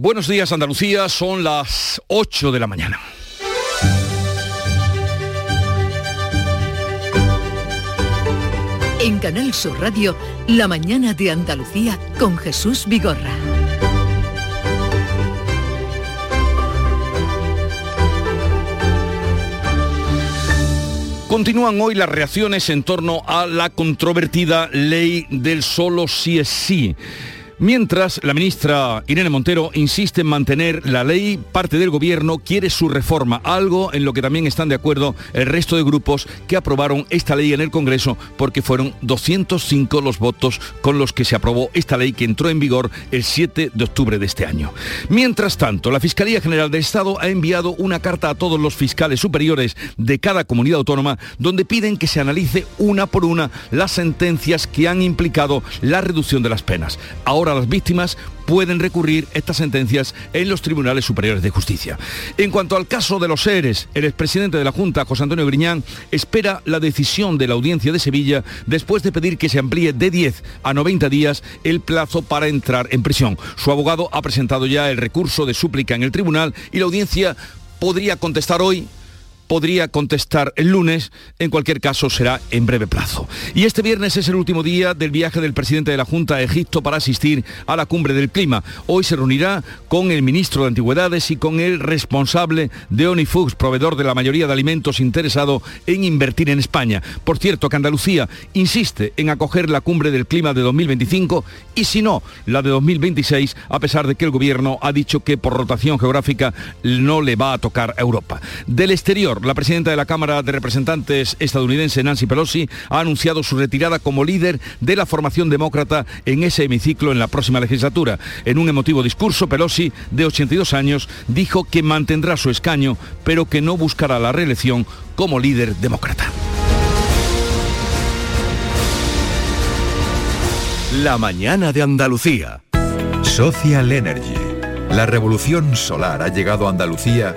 Buenos días Andalucía, son las 8 de la mañana. En Canal Sur Radio, La mañana de Andalucía con Jesús Vigorra. Continúan hoy las reacciones en torno a la controvertida ley del solo sí es sí. Mientras, la ministra Irene Montero insiste en mantener la ley, parte del gobierno quiere su reforma, algo en lo que también están de acuerdo el resto de grupos que aprobaron esta ley en el Congreso porque fueron 205 los votos con los que se aprobó esta ley que entró en vigor el 7 de octubre de este año. Mientras tanto, la Fiscalía General del Estado ha enviado una carta a todos los fiscales superiores de cada comunidad autónoma donde piden que se analice una por una las sentencias que han implicado la reducción de las penas. Ahora las víctimas pueden recurrir estas sentencias en los tribunales superiores de justicia. En cuanto al caso de los seres, el expresidente de la Junta, José Antonio Griñán, espera la decisión de la audiencia de Sevilla después de pedir que se amplíe de 10 a 90 días el plazo para entrar en prisión. Su abogado ha presentado ya el recurso de súplica en el tribunal y la audiencia podría contestar hoy podría contestar el lunes, en cualquier caso será en breve plazo. Y este viernes es el último día del viaje del presidente de la Junta a Egipto para asistir a la cumbre del clima. Hoy se reunirá con el ministro de Antigüedades y con el responsable de Onifux, proveedor de la mayoría de alimentos interesado en invertir en España. Por cierto, que Andalucía insiste en acoger la cumbre del clima de 2025 y si no, la de 2026, a pesar de que el gobierno ha dicho que por rotación geográfica no le va a tocar a Europa. Del exterior, la presidenta de la Cámara de Representantes estadounidense, Nancy Pelosi, ha anunciado su retirada como líder de la formación demócrata en ese hemiciclo en la próxima legislatura. En un emotivo discurso, Pelosi, de 82 años, dijo que mantendrá su escaño, pero que no buscará la reelección como líder demócrata. La mañana de Andalucía. Social Energy. La revolución solar ha llegado a Andalucía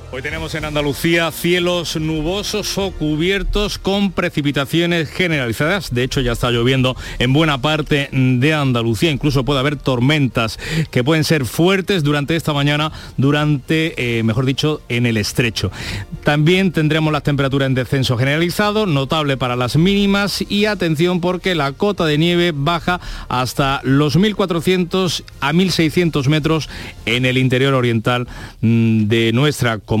Hoy tenemos en Andalucía cielos nubosos o cubiertos con precipitaciones generalizadas. De hecho, ya está lloviendo en buena parte de Andalucía. Incluso puede haber tormentas que pueden ser fuertes durante esta mañana, durante, eh, mejor dicho, en el estrecho. También tendremos las temperaturas en descenso generalizado, notable para las mínimas y atención porque la cota de nieve baja hasta los 1.400 a 1.600 metros en el interior oriental mm, de nuestra comunidad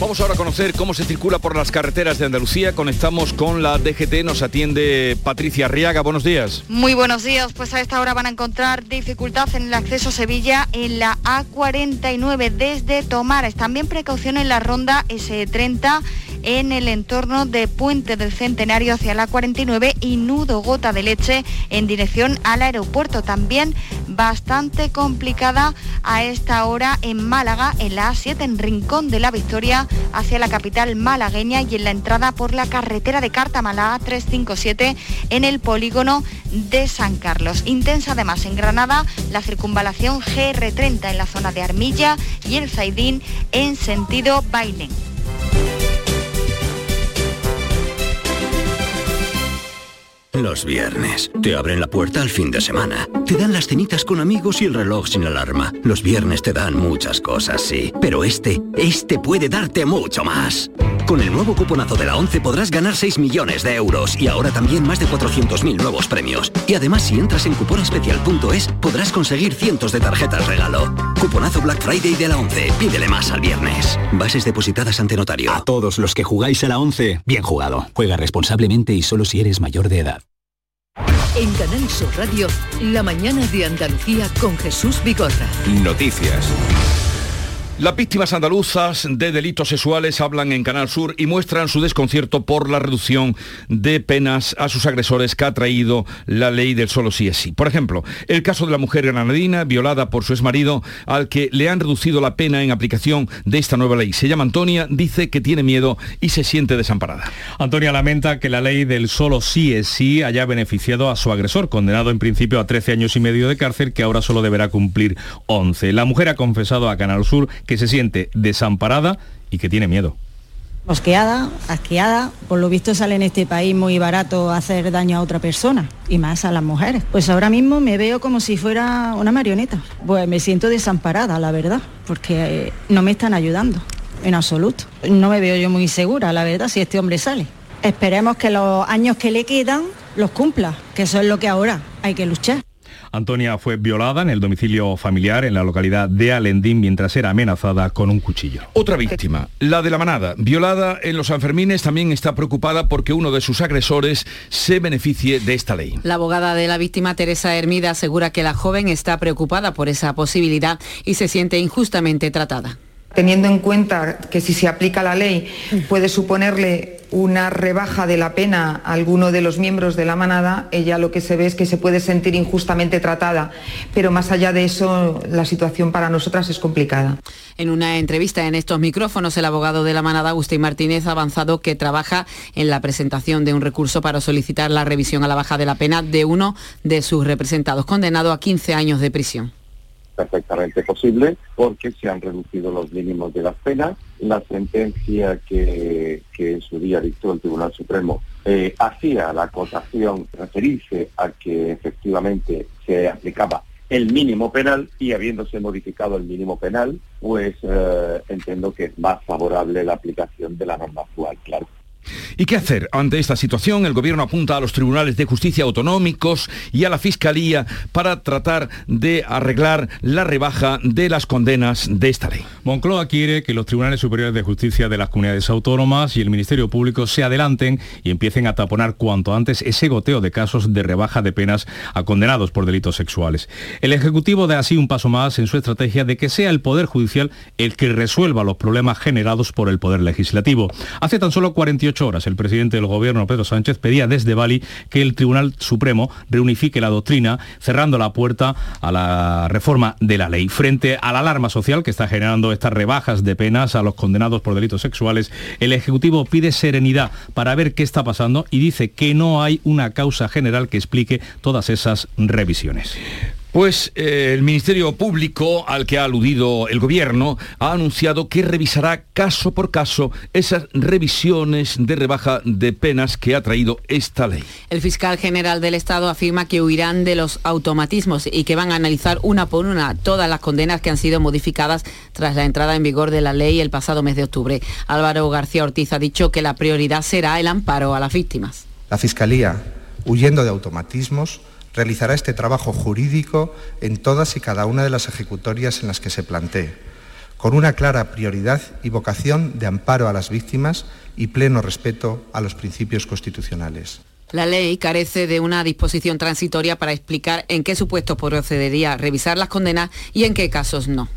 Vamos ahora a conocer cómo se circula por las carreteras de Andalucía. Conectamos con la DGT, nos atiende Patricia Arriaga. Buenos días. Muy buenos días. Pues a esta hora van a encontrar dificultad en el acceso a Sevilla en la A49 desde Tomares. También precaución en la ronda S30 en el entorno de Puente del Centenario hacia la 49 y Nudo Gota de Leche en dirección al aeropuerto. También bastante complicada a esta hora en Málaga, en la A7, en Rincón de la Victoria, hacia la capital malagueña y en la entrada por la carretera de Málaga 357 en el polígono de San Carlos. Intensa además en Granada la circunvalación GR30 en la zona de Armilla y el Zaidín en sentido Bailén. Los viernes. Te abren la puerta al fin de semana. Te dan las cenitas con amigos y el reloj sin alarma. Los viernes te dan muchas cosas, sí. Pero este, este puede darte mucho más. Con el nuevo cuponazo de la 11 podrás ganar 6 millones de euros y ahora también más de 400.000 nuevos premios. Y además si entras en cuponespecial.es podrás conseguir cientos de tarjetas regalo. Cuponazo Black Friday de la 11. Pídele más al viernes. Bases depositadas ante notario. A todos los que jugáis a la 11, bien jugado. Juega responsablemente y solo si eres mayor de edad. En Canal Sur Radio, la mañana de Andalucía con Jesús Bigorra. Noticias. Las víctimas andaluzas de delitos sexuales hablan en Canal Sur y muestran su desconcierto por la reducción de penas a sus agresores que ha traído la ley del solo sí es sí. Por ejemplo, el caso de la mujer granadina violada por su exmarido al que le han reducido la pena en aplicación de esta nueva ley. Se llama Antonia, dice que tiene miedo y se siente desamparada. Antonia lamenta que la ley del solo sí es sí haya beneficiado a su agresor, condenado en principio a 13 años y medio de cárcel, que ahora solo deberá cumplir 11. La mujer ha confesado a Canal Sur que se siente desamparada y que tiene miedo. Mosqueada, asqueada, por lo visto sale en este país muy barato hacer daño a otra persona y más a las mujeres. Pues ahora mismo me veo como si fuera una marioneta. Pues me siento desamparada, la verdad, porque eh, no me están ayudando en absoluto. No me veo yo muy segura, la verdad, si este hombre sale. Esperemos que los años que le quedan los cumpla, que eso es lo que ahora hay que luchar. Antonia fue violada en el domicilio familiar en la localidad de Alendín mientras era amenazada con un cuchillo. Otra víctima, la de la manada, violada en los Sanfermines, también está preocupada porque uno de sus agresores se beneficie de esta ley. La abogada de la víctima, Teresa Hermida, asegura que la joven está preocupada por esa posibilidad y se siente injustamente tratada teniendo en cuenta que si se aplica la ley puede suponerle una rebaja de la pena a alguno de los miembros de la manada, ella lo que se ve es que se puede sentir injustamente tratada, pero más allá de eso la situación para nosotras es complicada. En una entrevista en estos micrófonos, el abogado de la manada, Agustín Martínez, ha avanzado que trabaja en la presentación de un recurso para solicitar la revisión a la baja de la pena de uno de sus representados, condenado a 15 años de prisión perfectamente posible porque se han reducido los mínimos de las penas. La sentencia que, en su día dictó el Tribunal Supremo eh, hacía la acotación referirse a que efectivamente se aplicaba el mínimo penal y habiéndose modificado el mínimo penal, pues eh, entiendo que es más favorable la aplicación de la norma actual, claro. ¿Y qué hacer? Ante esta situación, el Gobierno apunta a los tribunales de justicia autonómicos y a la Fiscalía para tratar de arreglar la rebaja de las condenas de esta ley. Moncloa quiere que los tribunales superiores de justicia de las comunidades autónomas y el Ministerio Público se adelanten y empiecen a taponar cuanto antes ese goteo de casos de rebaja de penas a condenados por delitos sexuales. El Ejecutivo da así un paso más en su estrategia de que sea el Poder Judicial el que resuelva los problemas generados por el Poder Legislativo. Hace tan solo 48 horas, el presidente del gobierno, Pedro Sánchez, pedía desde Bali que el Tribunal Supremo reunifique la doctrina, cerrando la puerta a la reforma de la ley. Frente a la alarma social que está generando estas rebajas de penas a los condenados por delitos sexuales, el Ejecutivo pide serenidad para ver qué está pasando y dice que no hay una causa general que explique todas esas revisiones. Pues eh, el Ministerio Público, al que ha aludido el Gobierno, ha anunciado que revisará caso por caso esas revisiones de rebaja de penas que ha traído esta ley. El fiscal general del Estado afirma que huirán de los automatismos y que van a analizar una por una todas las condenas que han sido modificadas tras la entrada en vigor de la ley el pasado mes de octubre. Álvaro García Ortiz ha dicho que la prioridad será el amparo a las víctimas. La Fiscalía, huyendo de automatismos, realizará este trabajo jurídico en todas y cada una de las ejecutorias en las que se plantee, con una clara prioridad y vocación de amparo a las víctimas y pleno respeto a los principios constitucionales. La ley carece de una disposición transitoria para explicar en qué supuestos procedería revisar las condenas y en qué casos no.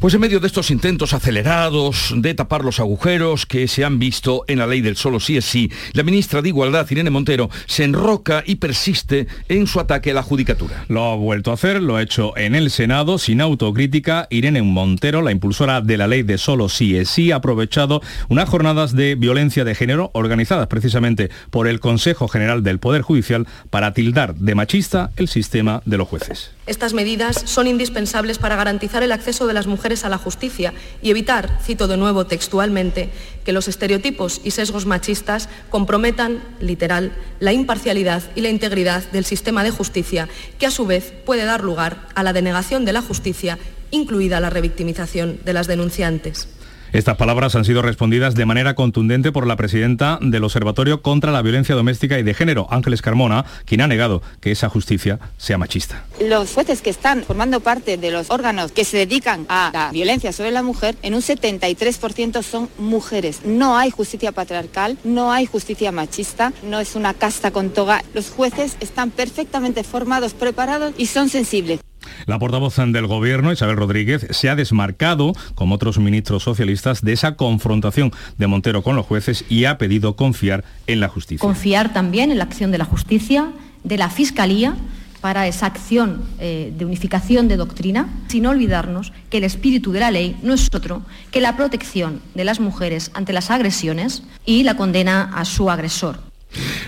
Pues en medio de estos intentos acelerados de tapar los agujeros que se han visto en la ley del solo sí es sí, la ministra de Igualdad, Irene Montero, se enroca y persiste en su ataque a la judicatura. Lo ha vuelto a hacer, lo ha hecho en el Senado sin autocrítica. Irene Montero, la impulsora de la ley de solo sí es sí, ha aprovechado unas jornadas de violencia de género organizadas precisamente por el Consejo General General del Poder Judicial para tildar de machista el sistema de los jueces. Estas medidas son indispensables para garantizar el acceso de las mujeres a la justicia y evitar, cito de nuevo textualmente, que los estereotipos y sesgos machistas comprometan, literal, la imparcialidad y la integridad del sistema de justicia, que a su vez puede dar lugar a la denegación de la justicia, incluida la revictimización de las denunciantes. Estas palabras han sido respondidas de manera contundente por la presidenta del Observatorio contra la Violencia Doméstica y de Género, Ángeles Carmona, quien ha negado que esa justicia sea machista. Los jueces que están formando parte de los órganos que se dedican a la violencia sobre la mujer, en un 73% son mujeres. No hay justicia patriarcal, no hay justicia machista, no es una casta con toga. Los jueces están perfectamente formados, preparados y son sensibles. La portavoz del Gobierno, Isabel Rodríguez, se ha desmarcado, como otros ministros socialistas, de esa confrontación de Montero con los jueces y ha pedido confiar en la justicia. Confiar también en la acción de la justicia, de la Fiscalía, para esa acción eh, de unificación de doctrina, sin olvidarnos que el espíritu de la ley no es otro que la protección de las mujeres ante las agresiones y la condena a su agresor.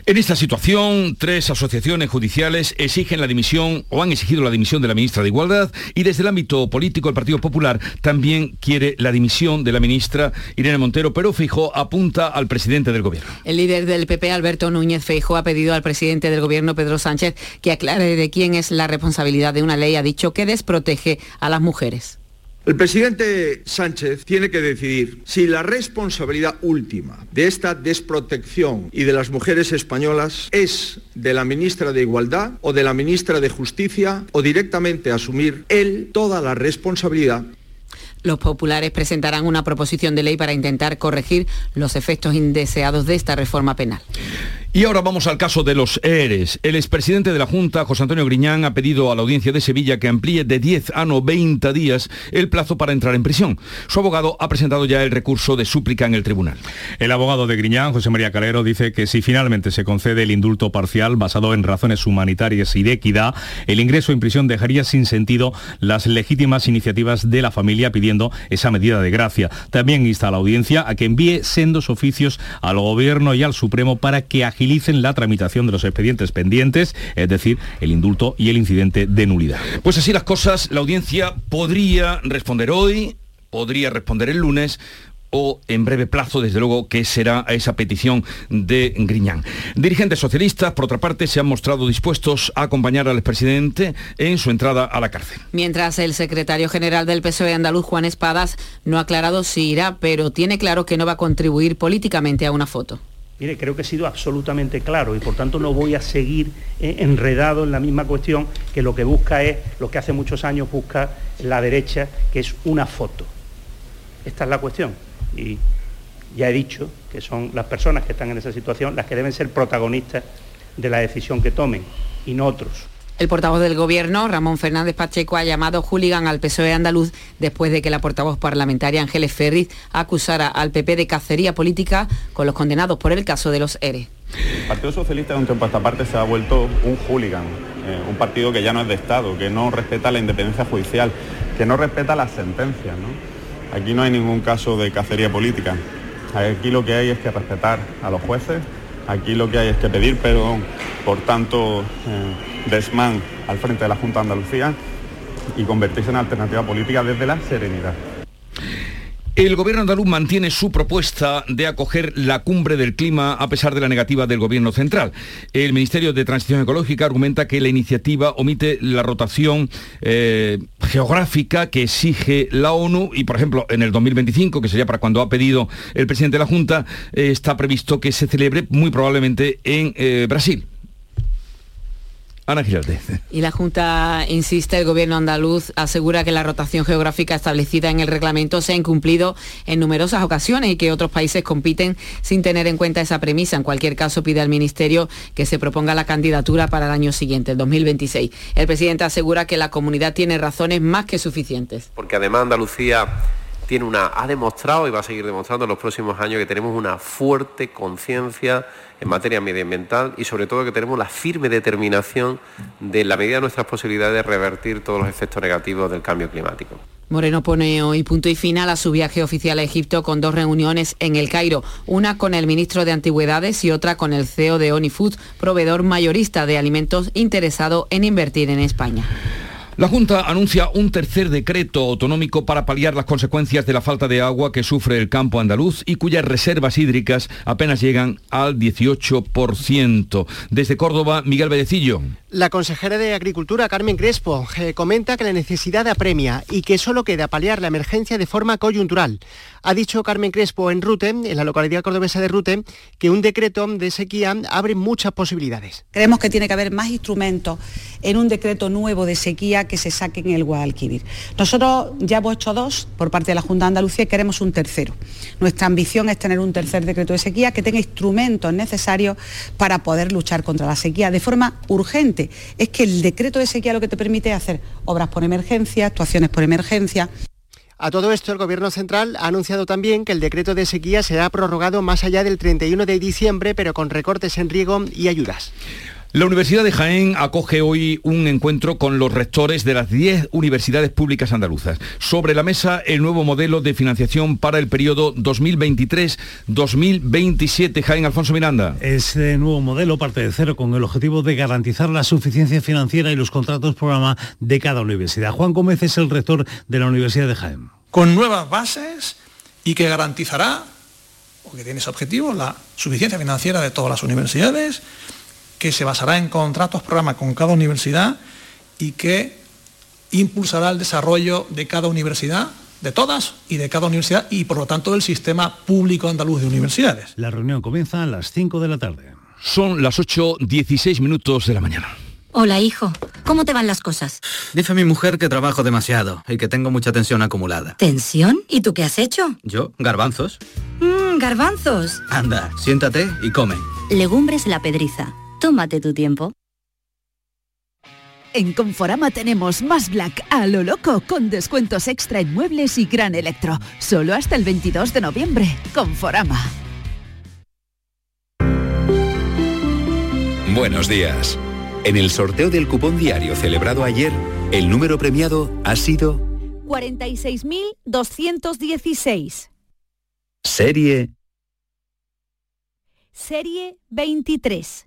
En esta situación, tres asociaciones judiciales exigen la dimisión o han exigido la dimisión de la ministra de Igualdad y desde el ámbito político el Partido Popular también quiere la dimisión de la ministra Irene Montero, pero Feijó apunta al presidente del gobierno. El líder del PP, Alberto Núñez Feijó, ha pedido al presidente del gobierno, Pedro Sánchez, que aclare de quién es la responsabilidad de una ley, ha dicho que desprotege a las mujeres. El presidente Sánchez tiene que decidir si la responsabilidad última de esta desprotección y de las mujeres españolas es de la ministra de Igualdad o de la ministra de Justicia o directamente asumir él toda la responsabilidad los populares presentarán una proposición de ley para intentar corregir los efectos indeseados de esta reforma penal. Y ahora vamos al caso de los ERES. El expresidente de la Junta, José Antonio Griñán, ha pedido a la audiencia de Sevilla que amplíe de 10 a 90 días el plazo para entrar en prisión. Su abogado ha presentado ya el recurso de súplica en el tribunal. El abogado de Griñán, José María Calero, dice que si finalmente se concede el indulto parcial basado en razones humanitarias y de equidad, el ingreso en prisión dejaría sin sentido las legítimas iniciativas de la familia pidiendo esa medida de gracia. También insta a la audiencia a que envíe sendos oficios al gobierno y al Supremo para que agilicen la tramitación de los expedientes pendientes, es decir, el indulto y el incidente de nulidad. Pues así las cosas, la audiencia podría responder hoy, podría responder el lunes o en breve plazo, desde luego, que será a esa petición de Griñán. Dirigentes socialistas, por otra parte, se han mostrado dispuestos a acompañar al expresidente en su entrada a la cárcel. Mientras el secretario general del PSOE andaluz, Juan Espadas, no ha aclarado si irá, pero tiene claro que no va a contribuir políticamente a una foto. Mire, creo que he sido absolutamente claro y por tanto no voy a seguir eh, enredado en la misma cuestión que lo que busca es, lo que hace muchos años busca la derecha, que es una foto. Esta es la cuestión. Y ya he dicho que son las personas que están en esa situación las que deben ser protagonistas de la decisión que tomen y no otros. El portavoz del Gobierno, Ramón Fernández Pacheco, ha llamado hooligan al PSOE andaluz después de que la portavoz parlamentaria Ángeles Ferriz acusara al PP de cacería política con los condenados por el caso de los ERE. El Partido Socialista de un tiempo a esta parte se ha vuelto un hooligan, eh, un partido que ya no es de Estado, que no respeta la independencia judicial, que no respeta las sentencias. Aquí no hay ningún caso de cacería política. Aquí lo que hay es que respetar a los jueces, aquí lo que hay es que pedir perdón por tanto eh, desmán al frente de la Junta de Andalucía y convertirse en alternativa política desde la serenidad. El gobierno andaluz mantiene su propuesta de acoger la cumbre del clima a pesar de la negativa del gobierno central. El Ministerio de Transición Ecológica argumenta que la iniciativa omite la rotación eh, geográfica que exige la ONU y, por ejemplo, en el 2025, que sería para cuando ha pedido el presidente de la Junta, eh, está previsto que se celebre muy probablemente en eh, Brasil. Ana Giraldez. Y la Junta insiste, el gobierno andaluz asegura que la rotación geográfica establecida en el reglamento se ha incumplido en numerosas ocasiones y que otros países compiten sin tener en cuenta esa premisa. En cualquier caso, pide al Ministerio que se proponga la candidatura para el año siguiente, el 2026. El presidente asegura que la comunidad tiene razones más que suficientes. Porque además Andalucía tiene una, ha demostrado y va a seguir demostrando en los próximos años que tenemos una fuerte conciencia en materia medioambiental y sobre todo que tenemos la firme determinación de, la medida de nuestras posibilidades, de revertir todos los efectos negativos del cambio climático. Moreno pone hoy punto y final a su viaje oficial a Egipto con dos reuniones en el Cairo, una con el ministro de Antigüedades y otra con el CEO de Onifood, proveedor mayorista de alimentos interesado en invertir en España. La Junta anuncia un tercer decreto autonómico para paliar las consecuencias de la falta de agua que sufre el campo andaluz y cuyas reservas hídricas apenas llegan al 18%. Desde Córdoba, Miguel Vallecillo. La consejera de Agricultura, Carmen Crespo, eh, comenta que la necesidad apremia y que solo queda paliar la emergencia de forma coyuntural. Ha dicho Carmen Crespo en Rute, en la localidad cordobesa de Rute, que un decreto de sequía abre muchas posibilidades. Creemos que tiene que haber más instrumentos en un decreto nuevo de sequía que se saquen el Guadalquivir. Nosotros ya hemos hecho dos por parte de la Junta de Andalucía y queremos un tercero. Nuestra ambición es tener un tercer decreto de sequía que tenga instrumentos necesarios para poder luchar contra la sequía de forma urgente. Es que el decreto de sequía lo que te permite es hacer obras por emergencia, actuaciones por emergencia. A todo esto, el Gobierno Central ha anunciado también que el decreto de sequía será prorrogado más allá del 31 de diciembre, pero con recortes en riego y ayudas. La Universidad de Jaén acoge hoy un encuentro con los rectores de las 10 universidades públicas andaluzas. Sobre la mesa el nuevo modelo de financiación para el periodo 2023-2027. Jaén Alfonso Miranda. Ese nuevo modelo parte de cero con el objetivo de garantizar la suficiencia financiera y los contratos programa de cada universidad. Juan Gómez es el rector de la Universidad de Jaén. Con nuevas bases y que garantizará, o que tiene ese objetivo, la suficiencia financiera de todas las universidades que se basará en contratos programa con cada universidad y que impulsará el desarrollo de cada universidad, de todas y de cada universidad y por lo tanto del sistema público andaluz de universidades. La reunión comienza a las 5 de la tarde. Son las 8.16 minutos de la mañana. Hola, hijo. ¿Cómo te van las cosas? Dice mi mujer que trabajo demasiado y que tengo mucha tensión acumulada. ¿Tensión? ¿Y tú qué has hecho? Yo, garbanzos. Mmm, garbanzos. Anda, siéntate y come. Legumbres la pedriza Tómate tu tiempo. En Conforama tenemos más Black a lo loco con descuentos extra en muebles y gran electro. Solo hasta el 22 de noviembre. Conforama. Buenos días. En el sorteo del cupón diario celebrado ayer, el número premiado ha sido 46.216. Serie Serie 23.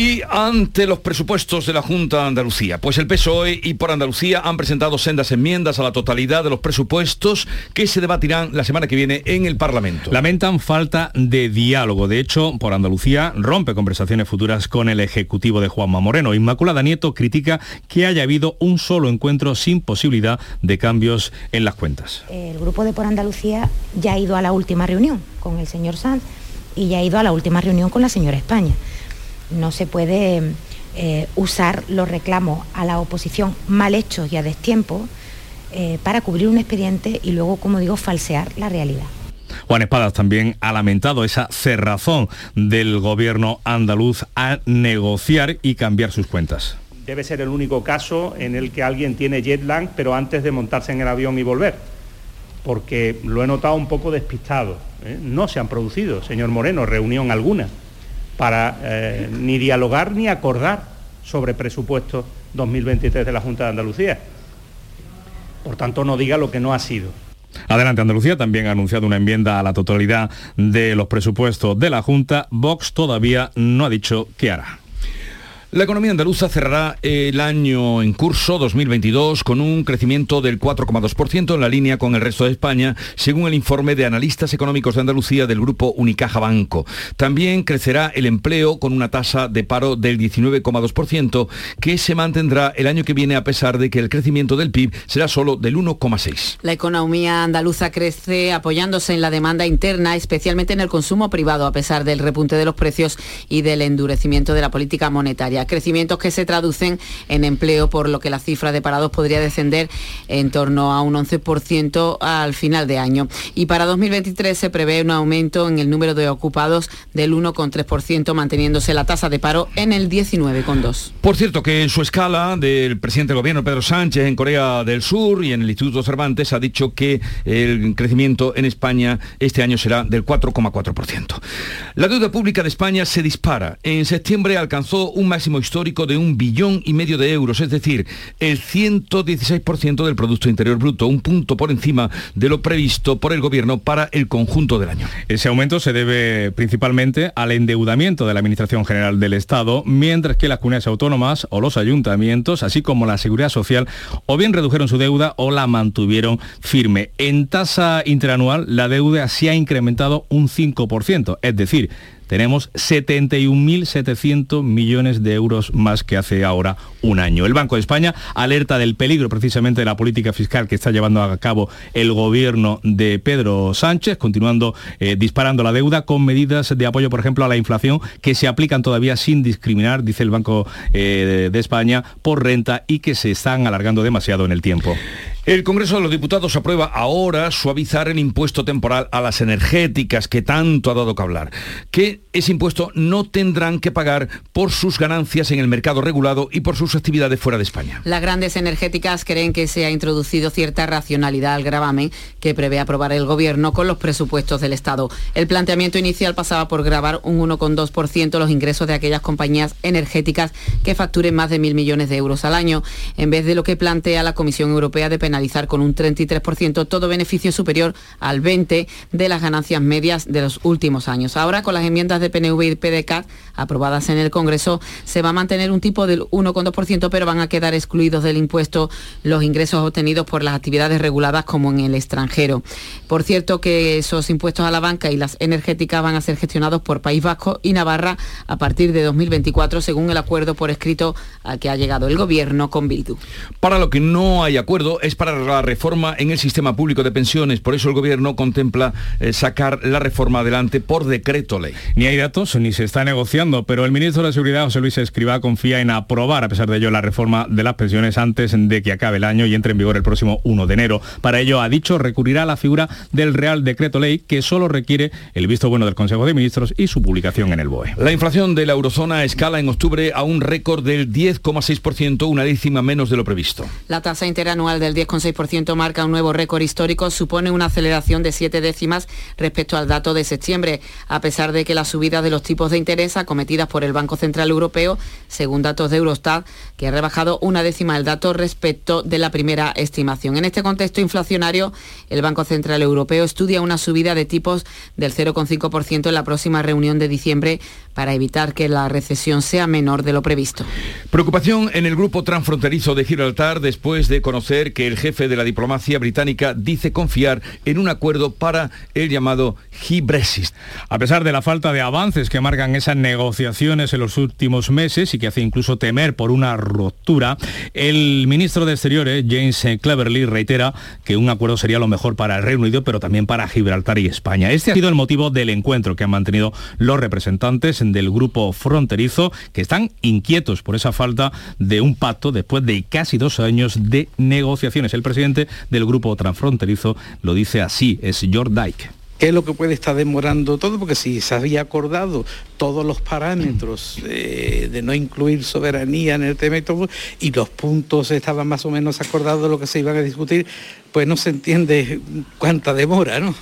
Y ante los presupuestos de la Junta de Andalucía, pues el PSOE y por Andalucía han presentado sendas enmiendas a la totalidad de los presupuestos que se debatirán la semana que viene en el Parlamento. Lamentan falta de diálogo. De hecho, por Andalucía rompe conversaciones futuras con el Ejecutivo de Juanma Moreno. Inmaculada Nieto critica que haya habido un solo encuentro sin posibilidad de cambios en las cuentas. El grupo de por Andalucía ya ha ido a la última reunión con el señor Sanz y ya ha ido a la última reunión con la señora España no se puede eh, usar los reclamos a la oposición mal hechos y a destiempo eh, para cubrir un expediente y luego, como digo, falsear la realidad. Juan Espadas también ha lamentado esa cerrazón del gobierno andaluz a negociar y cambiar sus cuentas. Debe ser el único caso en el que alguien tiene jet lag, pero antes de montarse en el avión y volver, porque lo he notado un poco despistado. ¿eh? No se han producido, señor Moreno, reunión alguna para eh, ni dialogar ni acordar sobre presupuesto 2023 de la Junta de Andalucía. Por tanto, no diga lo que no ha sido. Adelante Andalucía también ha anunciado una enmienda a la totalidad de los presupuestos de la Junta. Vox todavía no ha dicho qué hará. La economía andaluza cerrará el año en curso 2022 con un crecimiento del 4,2% en la línea con el resto de España, según el informe de analistas económicos de Andalucía del grupo Unicaja Banco. También crecerá el empleo con una tasa de paro del 19,2% que se mantendrá el año que viene a pesar de que el crecimiento del PIB será solo del 1,6. La economía andaluza crece apoyándose en la demanda interna, especialmente en el consumo privado, a pesar del repunte de los precios y del endurecimiento de la política monetaria crecimientos que se traducen en empleo, por lo que la cifra de parados podría descender en torno a un 11% al final de año. Y para 2023 se prevé un aumento en el número de ocupados del 1,3%, manteniéndose la tasa de paro en el 19,2%. Por cierto, que en su escala del presidente del gobierno Pedro Sánchez en Corea del Sur y en el Instituto Cervantes ha dicho que el crecimiento en España este año será del 4,4%. La deuda pública de España se dispara. En septiembre alcanzó un máximo histórico de un billón y medio de euros, es decir, el 116% del Producto Interior Bruto, un punto por encima de lo previsto por el Gobierno para el conjunto del año. Ese aumento se debe principalmente al endeudamiento de la Administración General del Estado, mientras que las comunidades autónomas o los ayuntamientos, así como la Seguridad Social, o bien redujeron su deuda o la mantuvieron firme. En tasa interanual, la deuda se ha incrementado un 5%, es decir, tenemos 71.700 millones de euros más que hace ahora un año. El Banco de España alerta del peligro precisamente de la política fiscal que está llevando a cabo el gobierno de Pedro Sánchez, continuando eh, disparando la deuda con medidas de apoyo, por ejemplo, a la inflación que se aplican todavía sin discriminar, dice el Banco eh, de España, por renta y que se están alargando demasiado en el tiempo. El Congreso de los Diputados aprueba ahora suavizar el impuesto temporal a las energéticas que tanto ha dado que hablar, que ese impuesto no tendrán que pagar por sus ganancias en el mercado regulado y por sus actividades fuera de España. Las grandes energéticas creen que se ha introducido cierta racionalidad al gravamen que prevé aprobar el Gobierno con los presupuestos del Estado. El planteamiento inicial pasaba por grabar un 1,2% los ingresos de aquellas compañías energéticas que facturen más de mil millones de euros al año, en vez de lo que plantea la Comisión Europea de con un 33% todo beneficio superior al 20% de las ganancias medias de los últimos años. Ahora, con las enmiendas de PNV y PDK aprobadas en el Congreso, se va a mantener un tipo del 1,2%, pero van a quedar excluidos del impuesto los ingresos obtenidos por las actividades reguladas como en el extranjero. Por cierto, que esos impuestos a la banca y las energéticas van a ser gestionados por País Vasco y Navarra a partir de 2024, según el acuerdo por escrito al que ha llegado el Gobierno con Bildu. Para lo que no hay acuerdo es para la reforma en el sistema público de pensiones. Por eso el Gobierno contempla eh, sacar la reforma adelante por decreto ley. Ni hay datos ni se está negociando, pero el ministro de Seguridad, José Luis Escribá, confía en aprobar, a pesar de ello, la reforma de las pensiones antes de que acabe el año y entre en vigor el próximo 1 de enero. Para ello, ha dicho, recurrirá a la figura del Real Decreto Ley, que solo requiere el visto bueno del Consejo de Ministros y su publicación en el BOE. La inflación de la eurozona escala en octubre a un récord del 10,6%, una décima menos de lo previsto. La tasa interanual del 10,6% marca un nuevo récord histórico, supone una aceleración de siete décimas respecto al dato de septiembre, a pesar de que la subida de los tipos de interés acometidas por el Banco Central Europeo, según datos de Eurostat, que ha rebajado una décima el dato respecto de la primera estimación. En este contexto inflacionario, el Banco Central Europeo estudia una subida de tipos del 0,5% en la próxima reunión de diciembre para evitar que la recesión sea menor de lo previsto. Preocupación en el grupo transfronterizo de Gibraltar después de conocer que el jefe de la diplomacia británica dice confiar en un acuerdo para el llamado Gibresis. A pesar de la falta de avances que marcan esas negociaciones en los últimos meses y que hace incluso temer por una ruptura, el ministro de Exteriores, James Cleverly, reitera que un acuerdo sería lo mejor para el Reino Unido, pero también para Gibraltar y España. Este ha sido el motivo del encuentro que han mantenido los representantes del grupo fronterizo, que están inquietos por esa falta de un pacto después de casi dos años de negociaciones. El presidente del grupo transfronterizo lo dice así, es George Dyke. ¿Qué es lo que puede estar demorando todo? Porque si se había acordado todos los parámetros eh, de no incluir soberanía en el tema y todo, y los puntos estaban más o menos acordados de lo que se iban a discutir, pues no se entiende cuánta demora, ¿no?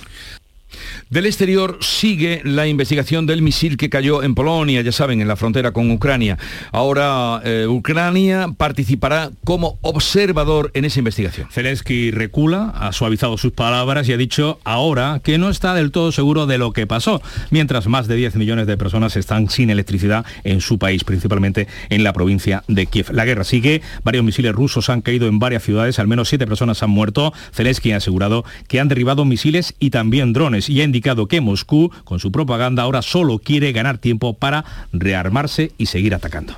Del exterior sigue la investigación del misil que cayó en Polonia, ya saben, en la frontera con Ucrania. Ahora eh, Ucrania participará como observador en esa investigación. Zelensky recula, ha suavizado sus palabras y ha dicho ahora que no está del todo seguro de lo que pasó, mientras más de 10 millones de personas están sin electricidad en su país, principalmente en la provincia de Kiev. La guerra sigue, varios misiles rusos han caído en varias ciudades, al menos siete personas han muerto. Zelensky ha asegurado que han derribado misiles y también drones y ha indicado que Moscú, con su propaganda, ahora solo quiere ganar tiempo para rearmarse y seguir atacando.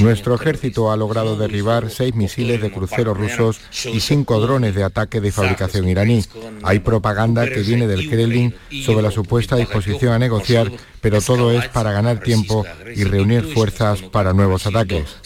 Nuestro ejército ha logrado derribar seis misiles de cruceros rusos y cinco drones de ataque de fabricación iraní. Hay propaganda que viene del Kremlin sobre la supuesta disposición a negociar, pero todo es para ganar tiempo y reunir fuerzas para nuevos ataques.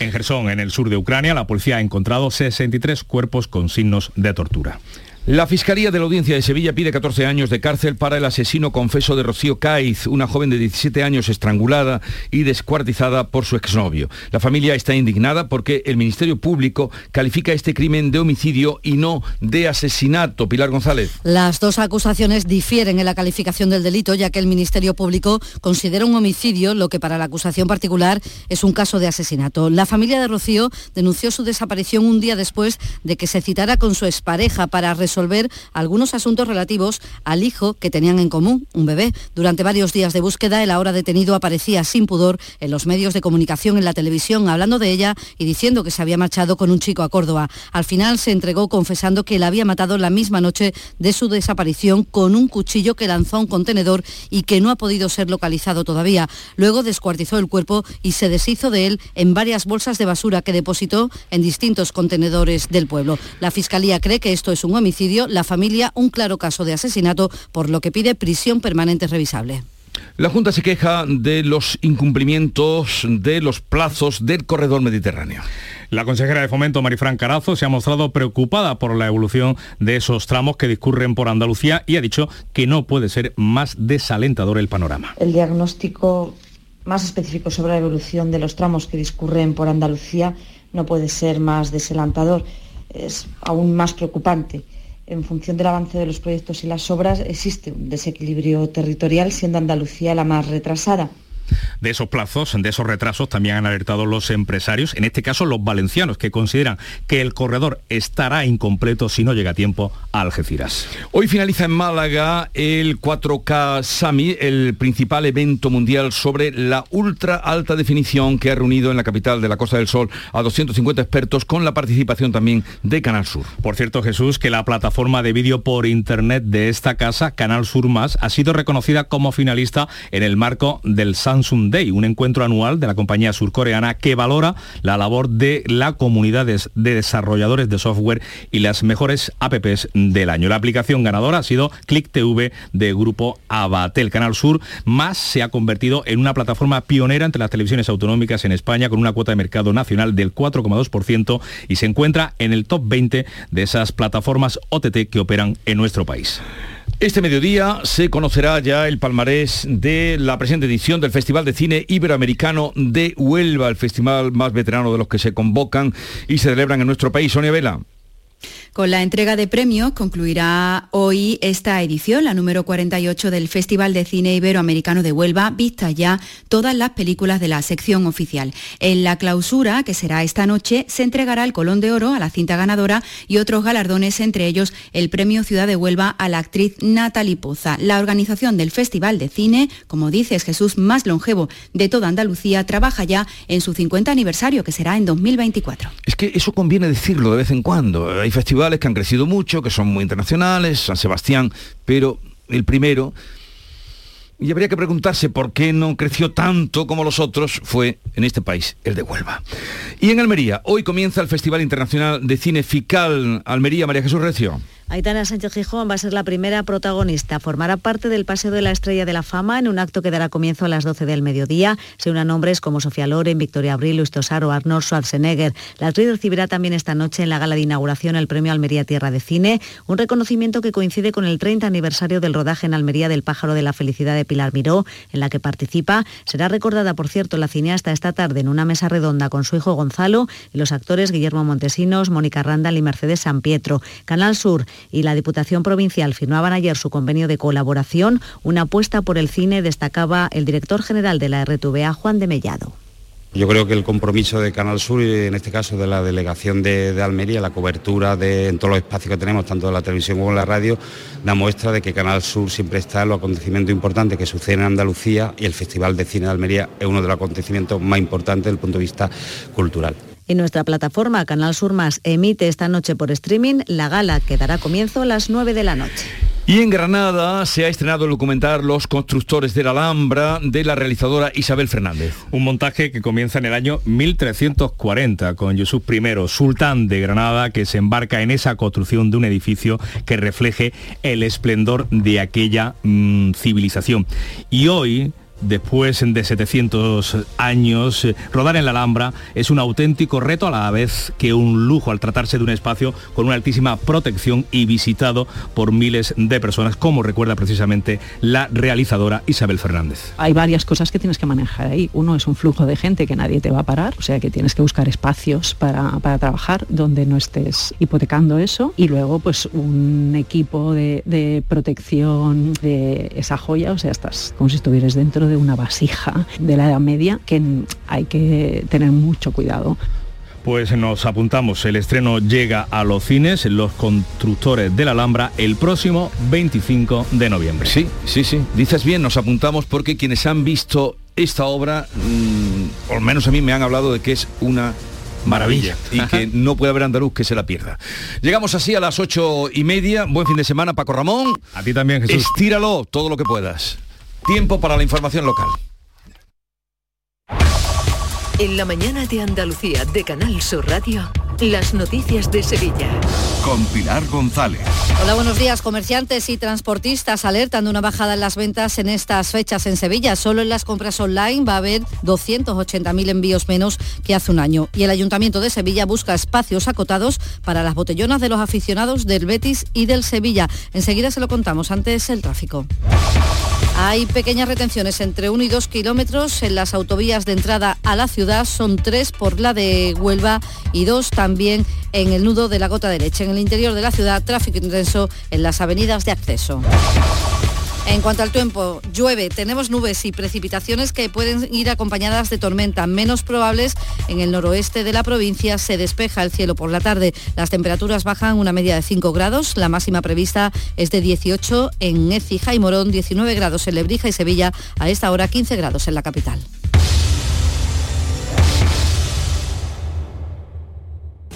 En Gerson, en el sur de Ucrania, la policía ha encontrado 63 cuerpos con signos de tortura. La Fiscalía de la Audiencia de Sevilla pide 14 años de cárcel para el asesino confeso de Rocío Caiz, una joven de 17 años estrangulada y descuartizada por su exnovio. La familia está indignada porque el Ministerio Público califica este crimen de homicidio y no de asesinato. Pilar González. Las dos acusaciones difieren en la calificación del delito, ya que el Ministerio Público considera un homicidio lo que para la acusación particular es un caso de asesinato. La familia de Rocío denunció su desaparición un día después de que se citara con su expareja para resolver algunos asuntos relativos al hijo que tenían en común, un bebé. Durante varios días de búsqueda, el ahora detenido aparecía sin pudor en los medios de comunicación, en la televisión, hablando de ella y diciendo que se había marchado con un chico a Córdoba. Al final se entregó confesando que la había matado la misma noche de su desaparición con un cuchillo que lanzó a un contenedor y que no ha podido ser localizado todavía. Luego descuartizó el cuerpo y se deshizo de él en varias bolsas de basura que depositó en distintos contenedores del pueblo. La Fiscalía cree que esto es un homicidio la familia un claro caso de asesinato, por lo que pide prisión permanente revisable. La Junta se queja de los incumplimientos de los plazos del corredor mediterráneo. La consejera de Fomento, Marifran Carazo, se ha mostrado preocupada por la evolución de esos tramos que discurren por Andalucía y ha dicho que no puede ser más desalentador el panorama. El diagnóstico más específico sobre la evolución de los tramos que discurren por Andalucía no puede ser más desalentador, es aún más preocupante en función del avance de los proyectos y las obras, existe un desequilibrio territorial, siendo Andalucía la más retrasada. De esos plazos, de esos retrasos, también han alertado los empresarios, en este caso los valencianos, que consideran que el corredor estará incompleto si no llega a tiempo a Algeciras. Hoy finaliza en Málaga el 4K SAMI, el principal evento mundial sobre la ultra alta definición que ha reunido en la capital de la Costa del Sol a 250 expertos con la participación también de Canal Sur. Por cierto, Jesús, que la plataforma de vídeo por internet de esta casa, Canal Sur Más, ha sido reconocida como finalista en el marco del Samsung Day, un encuentro anual de la compañía surcoreana que valora la labor de la comunidad de desarrolladores de software y las mejores apps del año. La aplicación ganadora ha sido Click TV de grupo Abatel. Canal Sur más se ha convertido en una plataforma pionera entre las televisiones autonómicas en España con una cuota de mercado nacional del 4,2% y se encuentra en el top 20 de esas plataformas OTT que operan en nuestro país. Este mediodía se conocerá ya el palmarés de la presente edición del Festival de Cine Iberoamericano de Huelva, el festival más veterano de los que se convocan y se celebran en nuestro país. Sonia Vela. Con la entrega de premios concluirá hoy esta edición, la número 48 del Festival de Cine Iberoamericano de Huelva, vistas ya todas las películas de la sección oficial. En la clausura, que será esta noche, se entregará el Colón de Oro a la cinta ganadora y otros galardones, entre ellos el Premio Ciudad de Huelva a la actriz Natalie Poza. La organización del Festival de Cine, como dices Jesús, más longevo de toda Andalucía, trabaja ya en su 50 aniversario, que será en 2024. Es que eso conviene decirlo de vez en cuando. Hay festivales que han crecido mucho, que son muy internacionales, San Sebastián, pero el primero, y habría que preguntarse por qué no creció tanto como los otros, fue en este país, el de Huelva. Y en Almería, hoy comienza el Festival Internacional de Cine FICAL Almería, María Jesús Recio. Aitana Sánchez Gijón va a ser la primera protagonista. Formará parte del Paseo de la Estrella de la Fama en un acto que dará comienzo a las 12 del mediodía. Se unan nombres como Sofía Loren, Victoria Abril, Luis Tosar Arnold Schwarzenegger. La actriz recibirá también esta noche en la gala de inauguración el premio Almería Tierra de Cine, un reconocimiento que coincide con el 30 aniversario del rodaje en Almería del Pájaro de la Felicidad de Pilar Miró, en la que participa. Será recordada, por cierto, la cineasta esta tarde en una mesa redonda con su hijo Gonzalo y los actores Guillermo Montesinos, Mónica Randall y Mercedes San Pietro. Canal Sur y la Diputación Provincial firmaban ayer su convenio de colaboración. Una apuesta por el cine destacaba el director general de la RTVA, Juan de Mellado. Yo creo que el compromiso de Canal Sur y en este caso de la delegación de, Almería, la cobertura de, en todos los espacios que tenemos, tanto de la televisión como en la radio, da muestra de que Canal Sur siempre está en los acontecimientos importantes que suceden en Andalucía y el Festival de Cine de Almería es uno de los acontecimientos más importantes desde el punto de vista cultural. En nuestra plataforma Canal Sur Más emite esta noche por streaming la gala que dará comienzo a las 9 de la noche. Y en Granada se ha estrenado el documental Los constructores de la Alhambra de la realizadora Isabel Fernández. Un montaje que comienza en el año 1340 con Yusuf I, sultán de Granada, que se embarca en esa construcción de un edificio que refleje el esplendor de aquella mm, civilización. Y hoy Después de 700 años, eh, rodar en la Alhambra es un auténtico reto a la vez que un lujo al tratarse de un espacio con una altísima protección y visitado por miles de personas, como recuerda precisamente la realizadora Isabel Fernández. Hay varias cosas que tienes que manejar ahí. Uno es un flujo de gente que nadie te va a parar, o sea que tienes que buscar espacios para, para trabajar donde no estés hipotecando eso. Y luego pues un equipo de, de protección de esa joya, o sea, estás como si estuvieras dentro de una vasija de la Edad Media que hay que tener mucho cuidado. Pues nos apuntamos, el estreno llega a los cines, los constructores de la Alhambra, el próximo 25 de noviembre. Sí, sí, sí, dices bien, nos apuntamos porque quienes han visto esta obra, mmm, por lo menos a mí me han hablado de que es una maravilla y que no puede haber andaluz que se la pierda. Llegamos así a las ocho y media, buen fin de semana Paco Ramón. A ti también Jesús. Estíralo todo lo que puedas. Tiempo para la información local. En la mañana de Andalucía de Canal Sur Radio, las noticias de Sevilla. Con Pilar González. Hola, buenos días. Comerciantes y transportistas alertan de una bajada en las ventas en estas fechas en Sevilla. Solo en las compras online va a haber 280.000 envíos menos que hace un año. Y el Ayuntamiento de Sevilla busca espacios acotados para las botellonas de los aficionados del Betis y del Sevilla. Enseguida se lo contamos. Antes el tráfico. Hay pequeñas retenciones entre 1 y 2 kilómetros en las autovías de entrada a la ciudad. Son tres por la de Huelva y dos también en el nudo de la gota derecha. En el interior de la ciudad, tráfico intenso en las avenidas de acceso. En cuanto al tiempo, llueve, tenemos nubes y precipitaciones que pueden ir acompañadas de tormenta, menos probables en el noroeste de la provincia. Se despeja el cielo por la tarde. Las temperaturas bajan una media de 5 grados. La máxima prevista es de 18 en Écija y Morón, 19 grados en Lebrija y Sevilla. A esta hora 15 grados en la capital.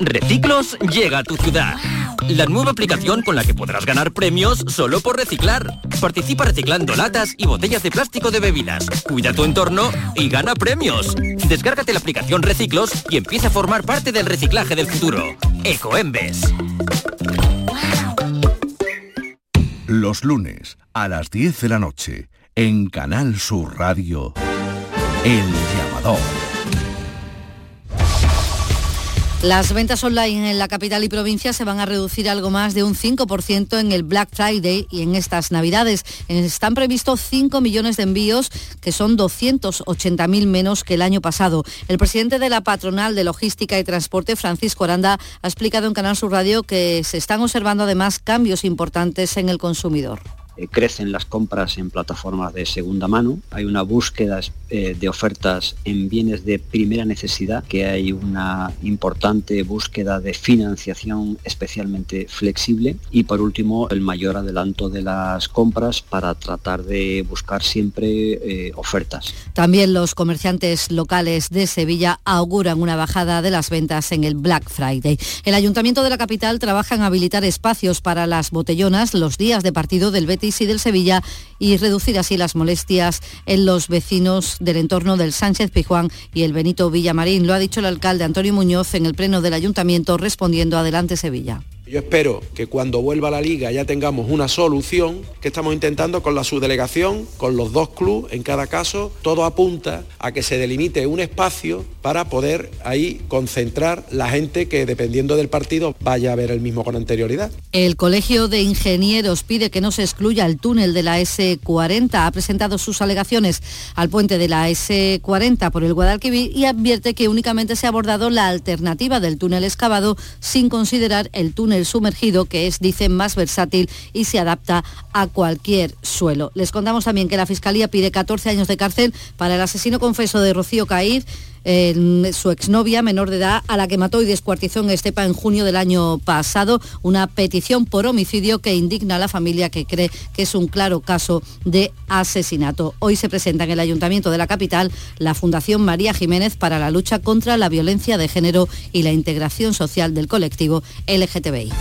Reciclos llega a tu ciudad. La nueva aplicación con la que podrás ganar premios solo por reciclar. Participa reciclando latas y botellas de plástico de bebidas. Cuida tu entorno y gana premios. Descárgate la aplicación Reciclos y empieza a formar parte del reciclaje del futuro. Ecoembes. Los lunes a las 10 de la noche en Canal Sur Radio. El llamador. Las ventas online en la capital y provincia se van a reducir algo más de un 5% en el Black Friday y en estas Navidades. Están previstos 5 millones de envíos, que son 280.000 menos que el año pasado. El presidente de la patronal de logística y transporte, Francisco Aranda, ha explicado en Canal Sur Radio que se están observando además cambios importantes en el consumidor crecen las compras en plataformas de segunda mano, hay una búsqueda eh, de ofertas en bienes de primera necesidad, que hay una importante búsqueda de financiación especialmente flexible y por último el mayor adelanto de las compras para tratar de buscar siempre eh, ofertas. También los comerciantes locales de Sevilla auguran una bajada de las ventas en el Black Friday. El Ayuntamiento de la capital trabaja en habilitar espacios para las botellonas los días de partido del Betis y del Sevilla y reducir así las molestias en los vecinos del entorno del Sánchez Pijuán y el Benito Villamarín. Lo ha dicho el alcalde Antonio Muñoz en el pleno del ayuntamiento respondiendo Adelante Sevilla. Yo espero que cuando vuelva la liga ya tengamos una solución que estamos intentando con la subdelegación, con los dos clubes en cada caso. Todo apunta a que se delimite un espacio para poder ahí concentrar la gente que dependiendo del partido vaya a ver el mismo con anterioridad. El Colegio de Ingenieros pide que no se excluya el túnel de la S40. Ha presentado sus alegaciones al puente de la S40 por el Guadalquivir y advierte que únicamente se ha abordado la alternativa del túnel excavado sin considerar el túnel sumergido, que es, dicen, más versátil y se adapta a cualquier suelo. Les contamos también que la Fiscalía pide 14 años de cárcel para el asesino confeso de Rocío Su exnovia menor de edad a la que mató y descuartizó en Estepa en junio del año pasado, una petición por homicidio que indigna a la familia que cree que es un claro caso de asesinato. Hoy se presenta en el Ayuntamiento de la capital la Fundación María Jiménez para la lucha contra la violencia de género y la integración social del colectivo LGTBI.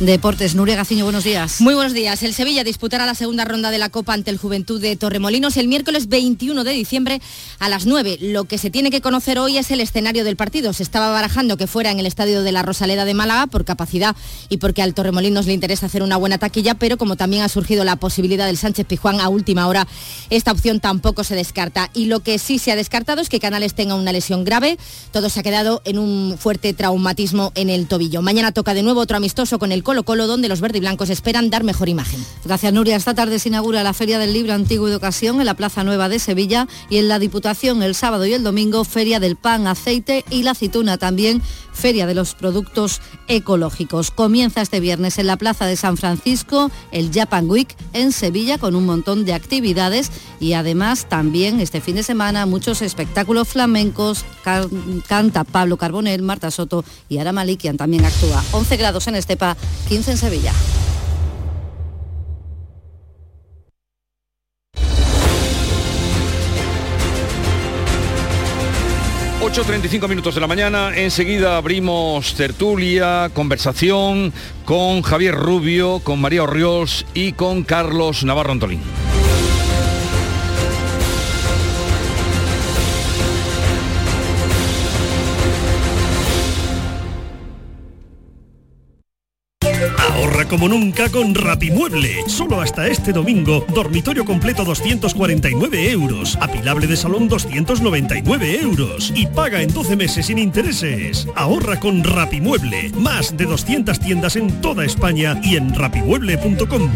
Deportes. Nuria Gaciño, buenos días. Muy buenos días. El Sevilla disputará la segunda ronda de la Copa ante el Juventud de Torremolinos el miércoles 21 de diciembre a las 9. Lo que se tiene que conocer hoy es el escenario del partido. Se estaba barajando que fuera en el estadio de la Rosaleda de Málaga por capacidad y porque al Torremolinos le interesa hacer una buena taquilla, pero como también ha surgido la posibilidad del Sánchez Pijuán a última hora, esta opción tampoco se descarta. Y lo que sí se ha descartado es que Canales tenga una lesión grave. Todo se ha quedado en un fuerte traumatismo en el tobillo. Mañana toca de nuevo otro amistoso con el Colo Colo, donde los verde y blancos esperan dar mejor imagen. Gracias, Nuria. Esta tarde se inaugura la Feria del Libro Antiguo y de Ocasión en la Plaza Nueva de Sevilla y en la Diputación el sábado y el domingo Feria del Pan, Aceite y la Aceituna. También Feria de los Productos Ecológicos. Comienza este viernes en la Plaza de San Francisco el Japan Week en Sevilla con un montón de actividades y además también este fin de semana muchos espectáculos flamencos. canta Pablo Carbonell, Marta Soto y Ara Malikian también actúa. 11 grados en Estepa, 15 en Sevilla. 8.35 minutos de la mañana, enseguida abrimos tertulia, conversación con Javier Rubio, con María Orriols y con Carlos Navarro Antolín. Ahorra como nunca con Rapimueble. Solo hasta este domingo, dormitorio completo 249 euros, apilable de salón 299 euros y paga en 12 meses sin intereses. Ahorra con Rapimueble. Más de 200 tiendas en toda España y en rapimueble.com.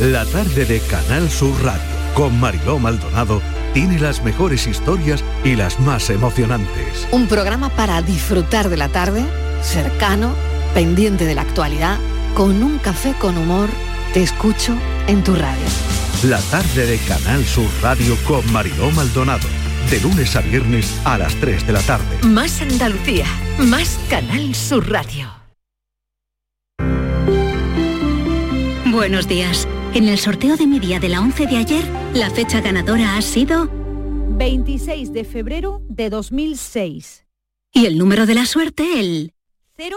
La tarde de Canal Sur Radio con Mariló Maldonado tiene las mejores historias y las más emocionantes. Un programa para disfrutar de la tarde, cercano pendiente de la actualidad, con un café con humor, te escucho en tu radio. La tarde de Canal Sur Radio con Mariló Maldonado. De lunes a viernes a las 3 de la tarde. Más Andalucía, más Canal Sur Radio. Buenos días. En el sorteo de mi día de la 11 de ayer, la fecha ganadora ha sido 26 de febrero de 2006. Y el número de la suerte, el 0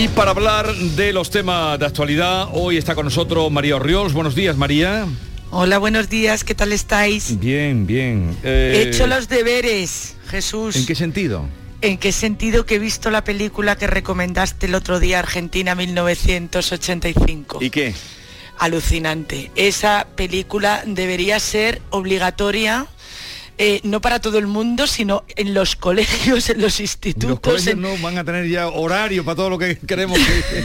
Y para hablar de los temas de actualidad, hoy está con nosotros María Orriols. Buenos días, María. Hola, buenos días, ¿qué tal estáis? Bien, bien. He hecho los deberes, Jesús. ¿En qué sentido? ¿En qué sentido que he visto la película que recomendaste el otro día, Argentina 1985? ¿Y qué? Alucinante. Esa película debería ser obligatoria eh, no para todo el mundo, sino en los colegios, en los institutos. Los colegios en- no van a tener ya horario para todo lo que queremos que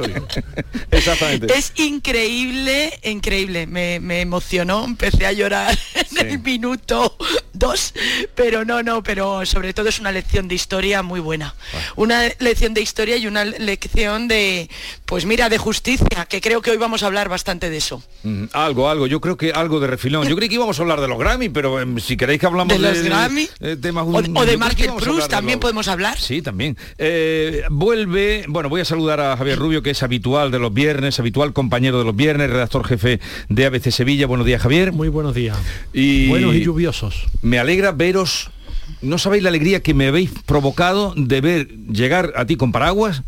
Exactamente. Es increíble, increíble. Me, me emocionó, empecé a llorar en el minuto dos, pero no, no, pero sobre todo es una lección de historia muy buena. Una lección de historia y una lección de, pues mira, de justicia, que creo que hoy vamos a hablar bastante de eso. Mm, algo, algo. Yo creo que algo de refilón. Yo creí que íbamos a hablar de los Grammy, pero em, si queréis que hablamos ¿De los Grammy? eh, temas O, de a Proust de también podemos hablar. Sí, también. Eh, vuelve, bueno, voy a saludar a Javier Rubio, que es habitual de los viernes, habitual compañero de los viernes, redactor jefe de ABC Sevilla. Buenos días, Javier. Muy buenos días. Y Buenos y lluviosos. Me alegra veros. No sabéis la alegría que me habéis provocado de ver llegar a ti con paraguas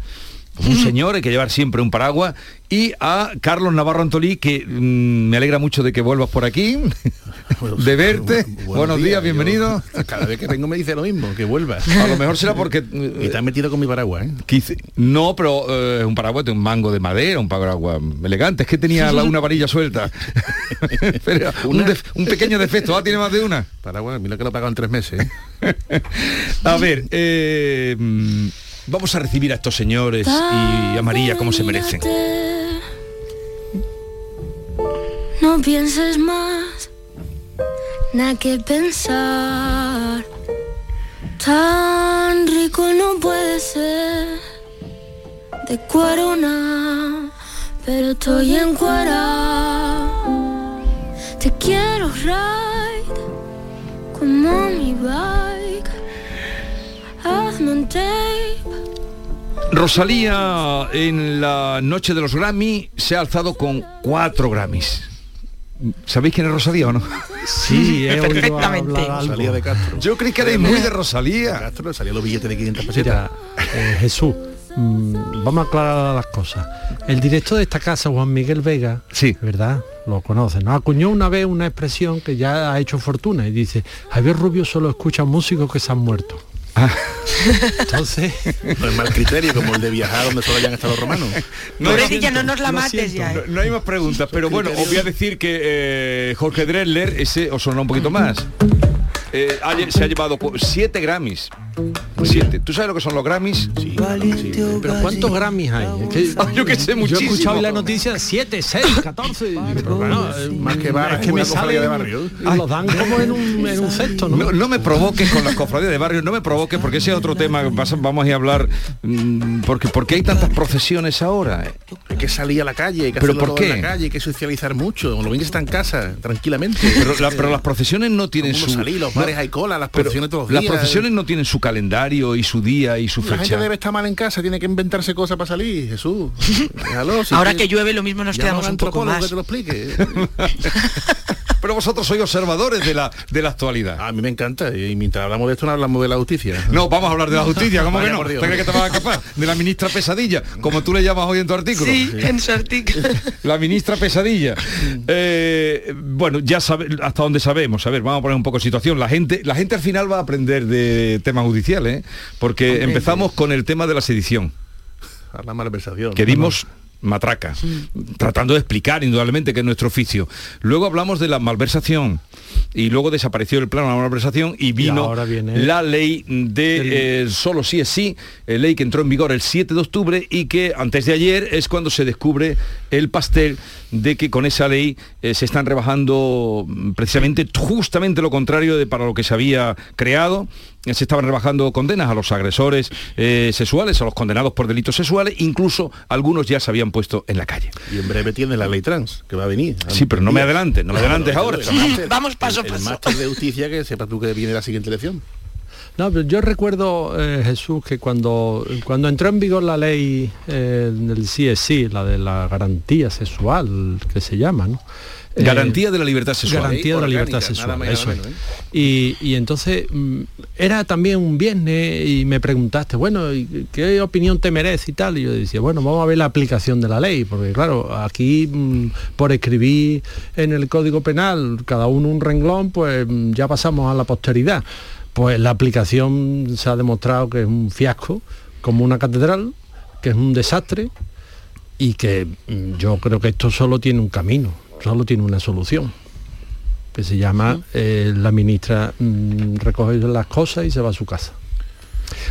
un señor, hay que llevar siempre un paraguas, y a Carlos Navarro Antolí, que mm, me alegra mucho de que vuelvas por aquí, de verte. Buenos, días, bienvenido. Yo, cada vez que vengo me dice lo mismo, que vuelvas. A lo mejor será porque... y te has metido con mi paraguas, ¿eh? Quise- no, pero eh, es un paraguas de un mango de madera, un paraguas elegante. Es que tenía la- una varilla suelta. Pero un, def- un pequeño defecto. Ah, tiene más de una. Paraguas, mira que lo en tres meses. ¿eh? A ver, eh, vamos a recibir a estos señores y a María como se merecen. No pienses más, nada que pensar. Tan rico no puede ser de corona, pero estoy en cuara. Te quiero ride como mi bike. Hazme un tape. Rosalía en la noche de los Grammy se ha alzado con cuatro Grammys. ¿Sabéis quién es Rosalía o no? Sí, he oído hablar algo. Salía de Castro. Yo creí que erais muy de Rosalía. Castro salía los billetes de 500 pesetas. Mira, eh, Jesús, mm, vamos a aclarar las cosas. El director de esta casa, Juan Miguel Vega, sí. ¿verdad? Lo conocen. ¿no? Acuñó una vez una expresión que ya ha hecho fortuna y dice, Javier Rubio solo escucha músicos que se han muerto. Entonces... No es mal criterio como el de viajar donde solo hayan estado los romanos. Pobrecilla, no nos la mates ya. No, ¿eh? no hay más preguntas, pero bueno, os voy a decir que eh, Jorge Drexler, ese os sonará un poquito más. eh, se ha llevado cu- siete Grammys. Siete. ¿Tú sabes lo que son los Grammys? Sí. Pero ¿cuántos Grammys hay? Que yo que sé, Yo he muchísimo. escuchado hoy la noticia 7, 6, 14. Pero bueno, eh, Más que bar, es que me una cofradía sale de barrio. Los dan como en un, en un cesto, ¿no? No, no me provoques con las cofradías de barrio, no me provoques porque ese es otro tema que vamos a ir a hablar mm, porque ¿por qué hay tantas procesiones ahora? Hay que salir a la calle, hay que ¿Pero por en qué? la calle, hay que socializar mucho. Lo bien que está en casa, tranquilamente. Pero, la- pero las procesiones no tienen su salir, los no, bares hay cola, las pero procesiones todos los Las procesiones no tienen su calendario y su día y su La gente fecha. debe estar mal en casa, tiene que inventarse cosas para salir, Jesús. Déjalo, si Ahora que llueve lo mismo nos quedamos un poco más. que te lo explique. Pero vosotros sois observadores de la de la actualidad. A mí me encanta y mientras hablamos de esto no hablamos de la justicia. No, vamos a hablar de la justicia, ¿cómo Vaya que no? por ¿Te Dios. crees que te vas a escapar? De la ministra pesadilla, como tú le llamas hoy en tu artículo. Sí, en su artículo. La ministra pesadilla. Eh, bueno, ya sabe, hasta donde sabemos. A ver, vamos a poner un poco de situación. La gente, la gente al final va a aprender de temas judiciales, ¿eh? porque Hombre, empezamos con el tema de la sedición. A la malversación. que dimos matraca, tratando de explicar indudablemente que es nuestro oficio. Luego hablamos de la malversación y luego desapareció el plano de la malversación y vino ahora viene la ley de eh, solo sí es sí, eh, ley que entró en vigor el 7 de octubre y que antes de ayer es cuando se descubre el pastel de que con esa ley eh, se están rebajando mm, precisamente justamente lo contrario de para lo que se había creado se estaban rebajando condenas a los agresores eh, sexuales, a los condenados por delitos sexuales, incluso algunos ya se habían puesto en la calle. Y en breve tiene la ley trans, que va a venir. Sí, pero no me adelantes, no me adelantes el- ahora. Vamos paso a el- El paso. máster de justicia que sepas tú que viene la siguiente elección. No, pero yo recuerdo, eh, Jesús, que cuando, cuando entró en vigor la ley eh, del CSI, la de la garantía sexual, que se llama, ¿no? Eh, Garantía de la libertad sexual. Garantía de la libertad sexual, eso menos, ¿eh? Y, y entonces mm, era también un viernes y me preguntaste, bueno, ¿y ¿qué opinión te merece y tal? Y yo decía, bueno, vamos a ver la aplicación de la ley, porque claro, aquí mm, por escribir en el Código Penal cada uno un renglón, pues mm, ya pasamos a la posteridad. Pues la aplicación se ha demostrado que es un fiasco, como una catedral, que es un desastre y que yo creo que esto solo tiene un camino, solo tiene una solución que se llama eh, la ministra mm, recoge las cosas y se va a su casa.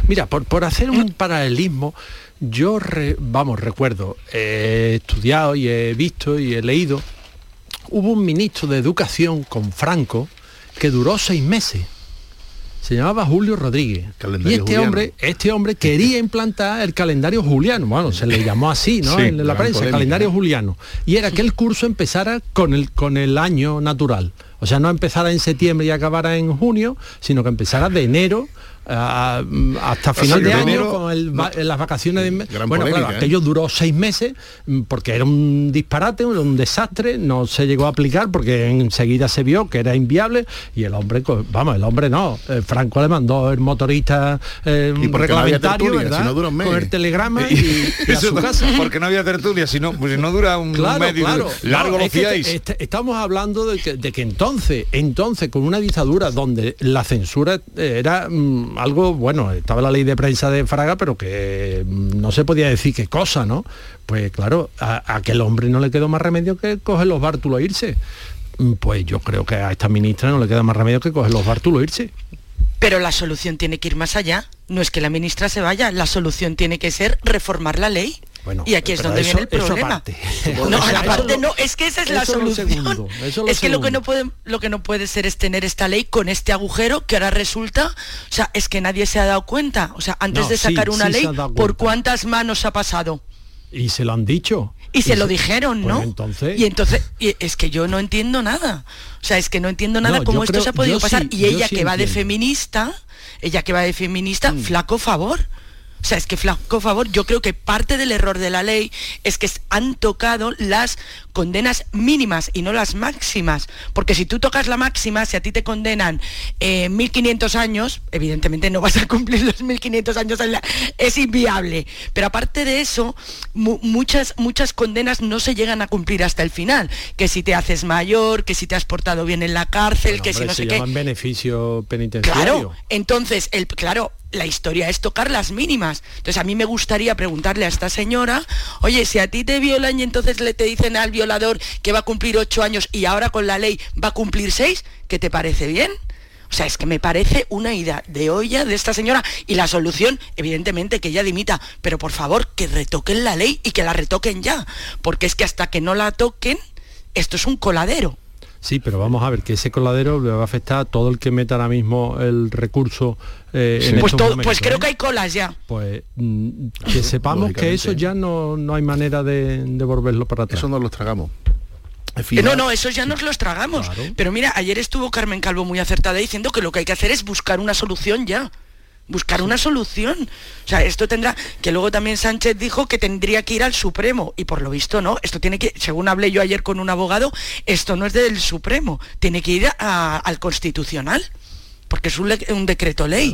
Mira, por, por hacer un paralelismo, yo, re- vamos, recuerdo, he estudiado y he visto y he leído, hubo un ministro de Educación con Franco que duró seis meses. Se llamaba Julio Rodríguez. Y este juliano. hombre, este hombre quería implantar el calendario juliano. Bueno, se le llamó así, ¿no? Sí, en la prensa, polémica, calendario ¿no? juliano. Y era que el curso empezara con el, con el año natural. O sea, no empezara en septiembre y acabara en junio, sino que empezara de enero a- hasta final de año con el las vacaciones de bueno polémica, claro ¿eh? aquello duró seis meses mm, porque era un disparate un, un desastre no se llegó a aplicar porque enseguida se vio que era inviable y el hombre vamos el hombre no eh, Franco le mandó el motorista eh, Y porque no había reglamentario tertulia, verdad si no dura un mes. con el telegrama y, y a Eso su casa Porque no había tertulia, si no, pues no dura un Claro, medio claro. largo lo es que fiáis. est- estamos hablando de que, de que entonces, entonces, con una dictadura donde la censura era mm, algo, bueno, estaba la ley de prensa de Fraga, pero que mm, no se podía decir qué cosa, ¿no? Pues claro, a, aquel hombre no le quedó más remedio que coger los bártulos e irse. Mm, Pues yo creo que a esta ministra no le queda más remedio que coger los bártulos e irse. Pero la solución tiene que ir más allá. No es que la ministra se vaya, la solución tiene que ser reformar la ley. Bueno, y aquí es donde eso- viene el problema. No, aparte no, es que esa es la solución. segundo, es que lo que no puede lo que no puede ser es tener esta ley con este agujero que ahora resulta, o sea, es que nadie se ha dado cuenta. O sea, antes No, de sacar sí, una sí ley, ¿por cuántas manos ha pasado? Y se lo han dicho. Y se lo dijeron, pues ¿no? entonces- Y entonces, y es que yo no entiendo nada. O sea, es que no entiendo nada No, cómo esto creo- se ha podido pasar. sí- y ella que va de. Mm. feminista, ella que va de feminista, flaco favor. O sea, es que flaco favor, yo creo que parte del error de la ley es que han tocado las condenas mínimas y no las máximas. Porque si tú tocas la máxima, si a ti te condenan eh, 1.500 años, evidentemente no vas a cumplir los 1.500 años, la- es inviable. Pero aparte de eso, mu- muchas, muchas condenas no se llegan a cumplir hasta el final. Que si te haces mayor, que si te has portado bien en la cárcel, que si no se sé qué. beneficio penitenciario. Claro, entonces, el, claro, la historia es tocar las mínimas. Entonces a mí me gustaría preguntarle a esta señora, oye, si a ti te violan y entonces le te dicen al violador que va a cumplir ocho años y ahora con la ley va a cumplir seis, ¿qué te parece bien? O sea, es que me parece una ida de olla de esta señora y la solución, evidentemente, que ella dimita, pero por favor, que retoquen la ley y que la retoquen ya, porque es que hasta que no la toquen, esto es un coladero. Sí, pero vamos a ver que ese coladero le va a afectar a todo el que meta ahora mismo el recurso eh, en Pues, estos todo- momentos, pues creo ¿eh? que hay colas ya. Pues mm, que sepamos que eso ya no, no hay manera de, de volverlo para atrás. Eso no los tragamos. Eh, No, no, esos ya nos los tragamos. Pero mira, ayer estuvo Carmen Calvo muy acertada diciendo que lo que hay que hacer es buscar una solución ya. Buscar una solución. O sea, esto tendrá, que luego también Sánchez dijo que tendría que ir al Supremo. Y por lo visto no, esto tiene que, según hablé yo ayer con un abogado, esto no es del Supremo, tiene que ir a- al Constitucional. Porque es un, un decreto ley.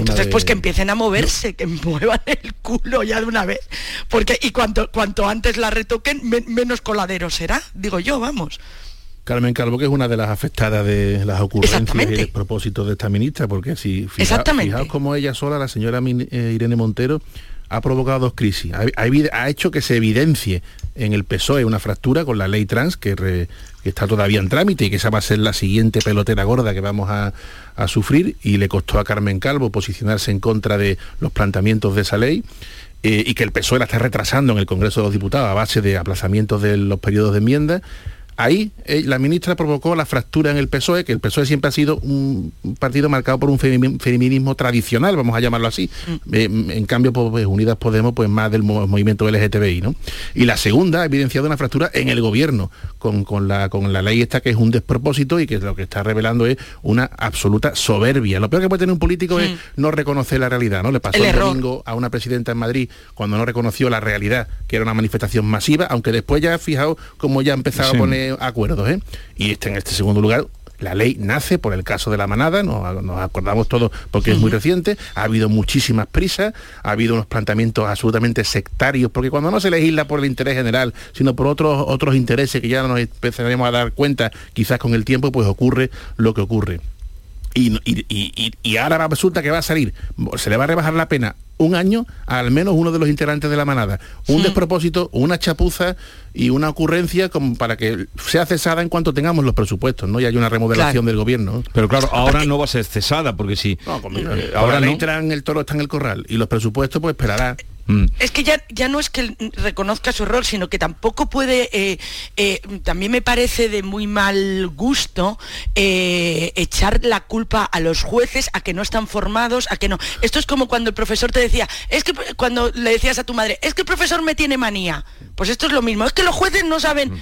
Entonces, de- pues que empiecen a moverse, que muevan el culo ya de una vez. Porque, y cuanto, cuanto antes la retoquen, men- menos coladero será, digo yo, vamos. Carmen Calvo, que es una de las afectadas de las ocurrencias y Exactamente. el propósito de esta ministra, porque si fija- fijaos cómo ella sola, la señora eh, Irene Montero, ha provocado dos crisis. Ha, ha evi- ha hecho que se evidencie en el PSOE una fractura con la ley trans que, re- que está todavía en trámite y que esa va a ser la siguiente pelotera gorda que vamos a, a sufrir y le costó a Carmen Calvo posicionarse en contra de los planteamientos de esa ley. eh, y que el PSOE la está retrasando en el Congreso de los Diputados a base de aplazamientos de los periodos de enmienda. Ahí eh, la ministra provocó la fractura en el PSOE, que el PSOE siempre ha sido un partido marcado por un femi- feminismo tradicional, vamos a llamarlo así. Eh, en cambio, pues, pues, Unidas Podemos, pues más del mo- movimiento LGTBI, ¿no? Y la segunda ha evidenciado una fractura en el gobierno, con, con la, con la ley esta que es un despropósito y que lo que está revelando es una absoluta soberbia. Lo peor que puede tener un político es no reconocer la realidad, ¿no? Le pasó El domingo a una presidenta en Madrid cuando no reconoció la realidad, que era una manifestación masiva, aunque después ya fijaos cómo ya empezaba Sí. a poner acuerdos, ¿eh? Y este, en este segundo lugar, la ley nace por el caso de la manada, nos, nos acordamos todos porque es muy reciente, ha habido muchísimas prisas, ha habido unos planteamientos absolutamente sectarios, porque cuando no se legisla por el interés general, sino por otros, otros intereses que ya nos empezaremos a dar cuenta, quizás con el tiempo, pues ocurre lo que ocurre. Y, y- y- y- ahora resulta que va a salir, se le va a rebajar la pena un año a al menos uno de los integrantes de la manada. Un despropósito, una chapuza y una ocurrencia como para que sea cesada en cuanto tengamos los presupuestos, ¿no? Y hay una remodelación Claro. del gobierno. Pero claro, ahora no va a ser cesada, porque si... Eh, ahora ahora no. entran, el toro está en el corral y los presupuestos pues esperará. Mm. Es que ya, ya no es que él reconozca su error, sino que tampoco puede, eh, eh, también me parece de muy mal gusto eh, echar la culpa a los jueces, a que no están formados, a que no. Esto es como cuando el profesor te decía, es que cuando le decías a tu madre, es que el profesor me tiene manía. Pues esto es lo mismo, es que los jueces no saben.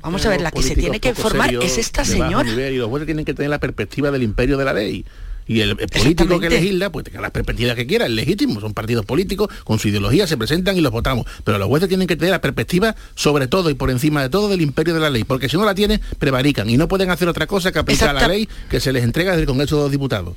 Vamos a ver, la que se tiene que formar es esta señora. nivel, y los jueces tienen que tener la perspectiva del imperio de la ley. Y el, el político que legisla, pues tenga las perspectivas que quiera, es legítimo, son partidos políticos, con su ideología se presentan y los votamos. Pero los jueces tienen que tener la perspectiva sobre todo y por encima de todo del imperio de la ley, porque si no la tienen, prevarican y no pueden hacer otra cosa que aplicar la ley que se les entrega desde el Congreso de los Diputados.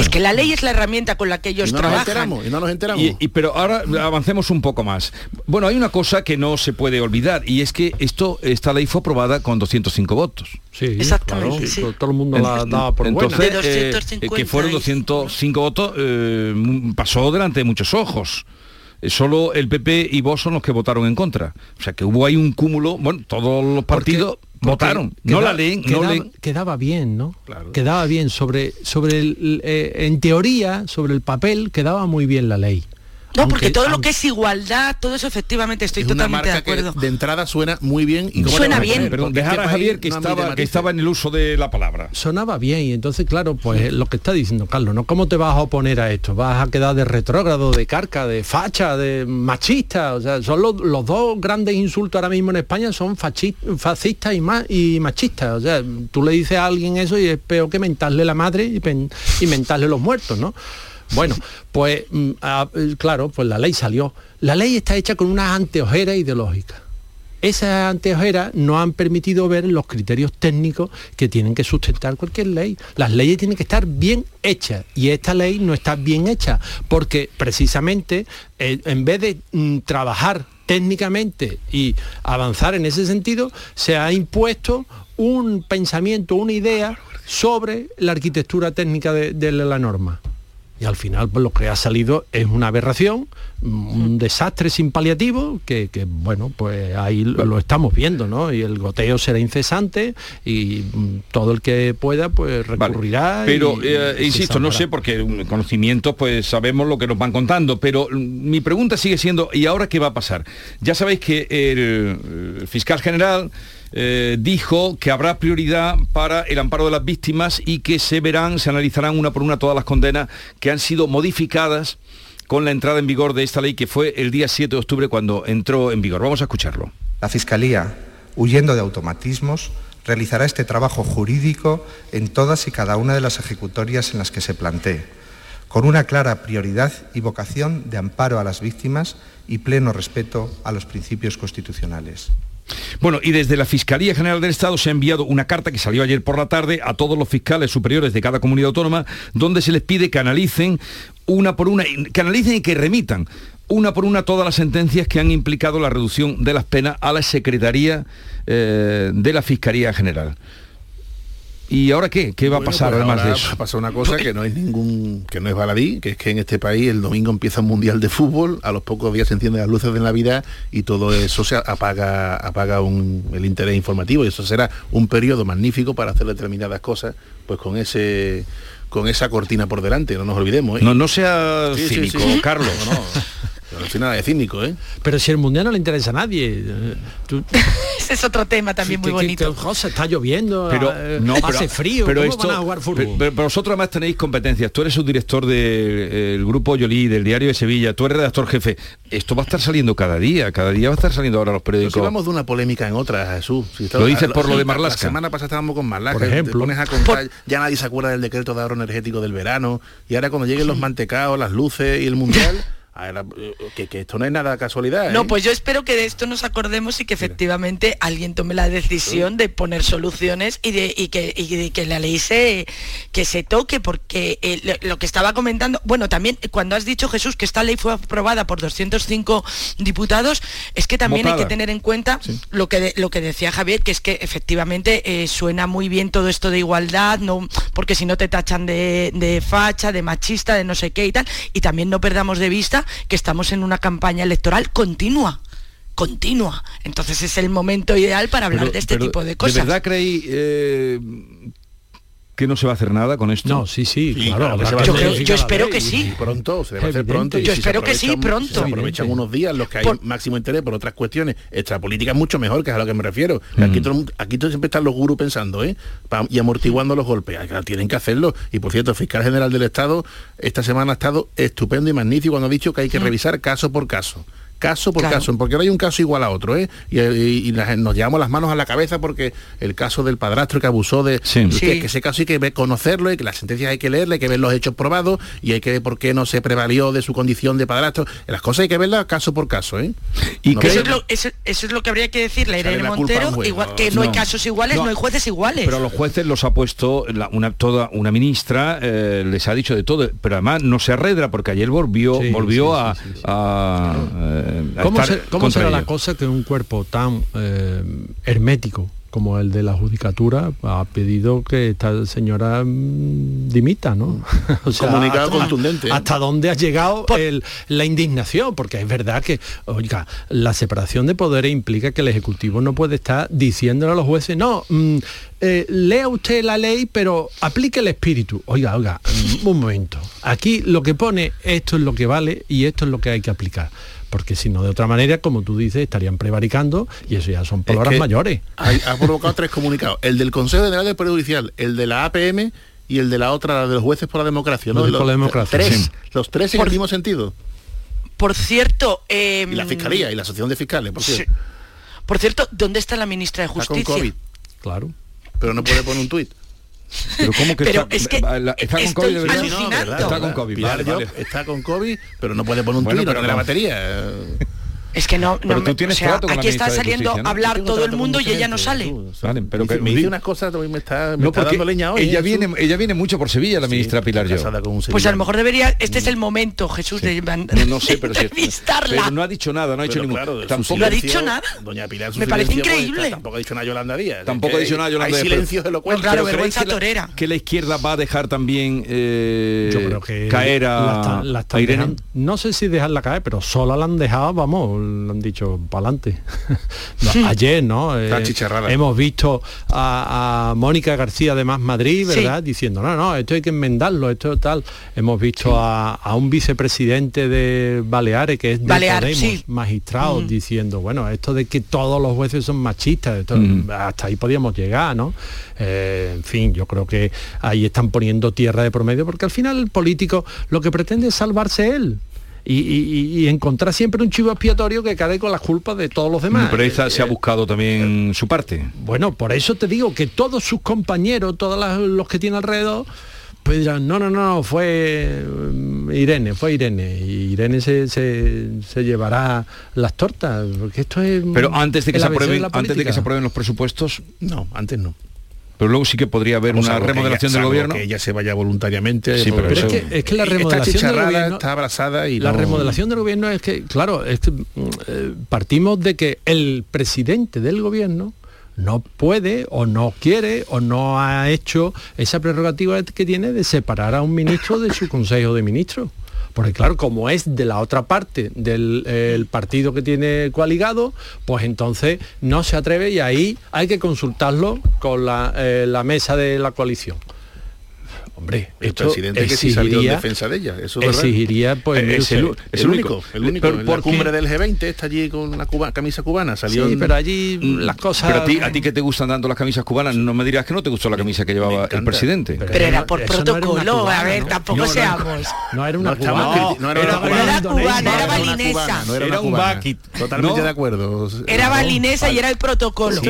Es que la ley es la herramienta con la que ellos Y no nos enteramos, y no nos enteramos. Y, y- pero ahora avancemos un poco más. Bueno, hay una cosa que no se puede olvidar y es que esto, esta ley fue aprobada con 205 votos. Sí, Exactamente, claro, sí. todo- todo el mundo la daba por buena. Entonces, De eh, 250 que fueron y- 205 votos, eh, pasó delante de muchos ojos. Eh, Solo el PP y vos son los que votaron en contra. O sea que hubo ahí un cúmulo, bueno, todos los partidos votaron. No la leen, no quedaba, leen. quedaba bien, ¿no? Quedaba bien sobre, sobre el, eh, en teoría, sobre el papel, quedaba muy bien la ley. No, porque Aunque- todo lo que es igualdad, todo eso efectivamente estoy Es una totalmente de marca que acuerdo. de entrada suena muy bien y cómo Suena bien. Perdón, dejar este a Javier que no estaba, que estaba en el uso de la palabra. sonaba bien y entonces claro pues lo que está diciendo Carlos no cómo te vas a oponer a esto vas a quedar de retrógrado de carca de facha de machista o sea son los, los dos grandes insultos ahora mismo en España son fascistas y, ma- y machistas. O sea tú le dices a alguien eso y es peor que mentarle la madre y, y mentarle los muertos no bueno, pues mm, eh, claro, pues la ley salió. La ley está hecha con unas anteojeras ideológicas. Esas anteojeras no han permitido ver los criterios técnicos que tienen que sustentar cualquier ley. Las leyes tienen que estar bien hechas y esta ley no está bien hecha porque precisamente eh, en vez de mm, trabajar técnicamente y avanzar en ese sentido, se ha impuesto un pensamiento, una idea sobre la arquitectura técnica de la norma. Y al final pues, lo que ha salido es una aberración, un desastre sin paliativo, que, que, bueno, pues ahí lo, lo estamos viendo, ¿no? Y el goteo será incesante y mm, todo el que pueda pues recurrirá. Pero, y- eh, y insisto, no sé, porque conocimientos, pues sabemos lo que nos van contando, pero mm, mi pregunta sigue siendo, ¿y ahora qué va a pasar? Ya sabéis que el, el fiscal general eh, dijo que habrá prioridad para el amparo de las víctimas y que se verán, se analizarán una por una todas las condenas que han sido modificadas con la entrada en vigor de esta ley que fue el día 7 de octubre cuando entró en vigor. Vamos a escucharlo. La Fiscalía, huyendo de automatismos, realizará este trabajo jurídico en todas y cada una de las ejecutorias en las que se plantee, con una clara prioridad y vocación de amparo a las víctimas y pleno respeto a los principios constitucionales. Bueno, y desde la Fiscalía General del Estado se ha enviado una carta que salió ayer por la tarde a todos los fiscales superiores de cada comunidad autónoma, donde se les pide que analicen una por una, que analicen y que remitan una por una todas las sentencias que han implicado la reducción de las penas a la Secretaría eh, de la Fiscalía General. ¿Y ahora qué? ¿Qué va a pasar pues además de eso? Va a pasar una cosa que no es ningún, que no es baladí, que es que en este país el domingo empieza un mundial de fútbol, a los pocos días se encienden las luces de Navidad y todo eso se apaga, apaga un- el interés informativo y eso será un periodo magnífico para hacer determinadas cosas, pues con ese con esa cortina por delante, no nos olvidemos. ¿eh? No, no sea cínico, Carlos. No, no, no soy nada de cínico, ¿eh? Pero si el mundial no le interesa a nadie. eh, tú- Ese es otro tema también muy bonito. que, José, está lloviendo, Pero eh, no, pero, hace frío, pero ¿cómo esto, van a jugar fútbol? Pero, pero- pero vosotros además tenéis competencias. Tú eres subdirector del grupo Yolí, del diario de Sevilla, tú eres redactor jefe. Esto va a estar saliendo cada día, cada día va a estar saliendo ahora los Pero si periódicos. vamos de una polémica en otra, Jesús. Si está- Lo dices por lo de la- Marlaska. La semana pasada estábamos con Marlaska. Por te ejemplo. pones a contar, ya nadie se acuerda del decreto de ahorro energético del verano. Y ahora cuando lleguen los mantecaos, las luces y el mundial, ahora, eh, que, que esto no es nada casualidad. ¿eh? No, pues yo espero que de esto nos acordemos y que efectivamente alguien tome la decisión de poner soluciones y de, y que, y de que la ley se, que se toque, porque eh, lo, que estaba comentando, bueno, también eh, cuando has dicho Jesús que esta ley fue aprobada por 205 diputados, es que también hay que tener en cuenta lo, que de- lo que decía Javier, que es que efectivamente eh, suena muy bien todo esto de igualdad, no, porque si no te tachan de, de facha, de machista, de no sé qué y tal, y también no perdamos de vista que estamos en una campaña electoral continua continua. Entonces es el momento ideal para hablar Pero- de este tipo de cosas. ¿De verdad creéis eh, que no se va a hacer nada con esto? No, sí, sí, Sí, claro. claro que habrá se va a que hacer. Yo- espero que sí. y pronto, se debe hacer pronto. y Yo si espero que sí, pronto. Se aprovechan unos días los que hay Por- máximo interés por otras cuestiones extrapolíticas mucho mejor, que es a lo que me refiero. Que Aquí, todo, aquí todo siempre están los gurús pensando, ¿eh? Y amortiguando los golpes. Ah, Tienen que hacerlo. Y por cierto, el fiscal general del Estado esta semana ha estado estupendo y magnífico cuando ha dicho que hay que revisar caso por caso caso por Claro. caso, porque no hay un caso igual a otro, ¿eh? Y, y- y la- nos llevamos las manos a la cabeza porque el caso del padrastro que abusó de... Que, Sí. que ese caso hay que conocerlo y que las sentencias hay que leerle, hay que ver los hechos probados y hay que ver por qué no se prevalió de su condición de padrastro. Las cosas hay que verlas caso por caso, ¿eh? Y No eso, es lo, eso, eso es lo que habría que decirle Irene Montero, juez, igual no. que no, hay casos iguales, no, No. hay jueces iguales. Pero a los jueces los ha puesto la- una toda una ministra eh, les ha dicho de todo, pero además no se arredra porque ayer volvió Sí, volvió sí, a, a, eh, a ¿Cómo, estar se- cómo contra será la cosa que un cuerpo tan eh, hermético como el de la judicatura ha pedido que esta señora mm, dimita, ¿no? O Comunicado hasta- contundente, ¿eh? ¿Hasta dónde ha llegado el- la indignación? Porque es verdad que, oiga, la separación de poderes implica que el Ejecutivo no puede estar diciéndole a los jueces, no, mm, eh, lea usted la ley, pero aplique el espíritu. Oiga, oiga, mm, un momento. Aquí lo que pone, esto es lo que vale y esto es lo que hay que aplicar. Porque si no, de otra manera, como tú dices, estarían prevaricando y eso ya son palabras que mayores. hay- ha provocado tres comunicados. El del Consejo General del Poder Judicial, el de la APM y el de la otra, la de los jueces por la democracia. ¿no? Los de Los- por la democracia, Tres. sí. Los tres en el mismo sentido. Por cierto, eh, Y la Fiscalía y la Asociación de Fiscales, por Sí. cierto. por cierto, ¿dónde está la ministra de Está con Justicia? COVID. Claro. Pero no puede poner un tuit. Pero cómo que Pero está, es que la- está con COVID de verdad? alucinando. No, ¿verdad? Está con COVID, Pilar vale, Job vale. está con COVID, pero no puede poner un Bueno, tuit, no la batería. Es que no, Pero no tú me- tienes o sea, trato con aquí está de saliendo Justicia, ¿no? a hablar todo el mundo y ella no sale. tú, Vale, pero me, que- me dice unas cosas, me está, me No, está porque dando leña hoy. ella ¿eh? viene ella viene mucho por Sevilla, la ministra Pilar Está Yo. Pues a lo mejor debería, este es el momento, Jesús, de, No, no sé, pero, entrevistarla. pero no ha dicho nada, no ha hecho Pero ningún. claro, tampoco, ¿No ha dicho nada? Doña Pilar, Me parece pues, increíble. tampoco ha dicho nada Yolanda Díaz. Tampoco ha dicho nada Yolanda Hay Díaz, pero- silencios elocuentes. Claro, ¿Pero vergüenza torera. que la izquierda va a dejar también eh, Yo creo que caer a, Irene. no sé si dejarla caer, pero sola la han dejado, vamos, le han dicho para adelante. ayer, ¿no? Eh, hemos visto a, a Mónica García de Más Madrid, Sí. ¿verdad? Diciendo, no, no, esto hay que enmendarlo, esto tal. Hemos visto a, a un vicepresidente de Baleares, que es de Balear, Podemos, sí. magistrado, diciendo, bueno, esto de que todos los jueces son machistas, esto- Mm. hasta ahí podíamos llegar, ¿no? Eh, en fin, yo creo que ahí están poniendo tierra de promedio, porque al final el político lo que pretende es salvarse él. Y, y- y encontrar siempre un chivo expiatorio que cae con las culpas de todos los demás. Pero esa se ha Eh, buscado también su parte. bueno, por eso te digo que todos sus compañeros, todos los que tiene alrededor, pues dirán, no, no, no, fue mm, Irene, fue Irene. Y Irene se, se- se llevará las tortas, porque esto es... Pero antes de que el se ABC aprueben, la antes de que política. se aprueben los presupuestos, No, antes no. Pero luego sí que podría haber Vamos, una remodelación ella- del gobierno. que ella se vaya voluntariamente. Sí, pero Pero es que, es que la está remodelación del gobierno... está abrazada y La no- remodelación del gobierno es que, claro, es que, mm, eh, partimos de que el presidente del gobierno no puede o no quiere o no ha hecho esa prerrogativa que tiene de separar a un ministro de su consejo de ministros. Porque claro, como es de la otra parte del el partido que tiene coaligado, pues entonces no se atreve y ahí hay que consultarlo con la, eh, la mesa de la coalición. Hombre, El esto presidente que sí salió en defensa de ella. Eso es verdad. exigiría pues Eh, es el, es único, el único. Pero en la ¿por cumbre del G20 está allí con una cuba- camisa cubana. Salió Sí, en- pero allí las cosas. Pero a ti, a ti que te gustan tanto las camisas cubanas, no me dirás que no te gustó la camisa que llevaba el presidente. Pero era por no protocolo, cubana, a ver, ¿no? tampoco No, seamos. No era una cubana. no era una cubana, era balinesa. cubana, no era, Era una un cubana. bucket, Totalmente ¿no? de acuerdo. Era balinesa y era el protocolo.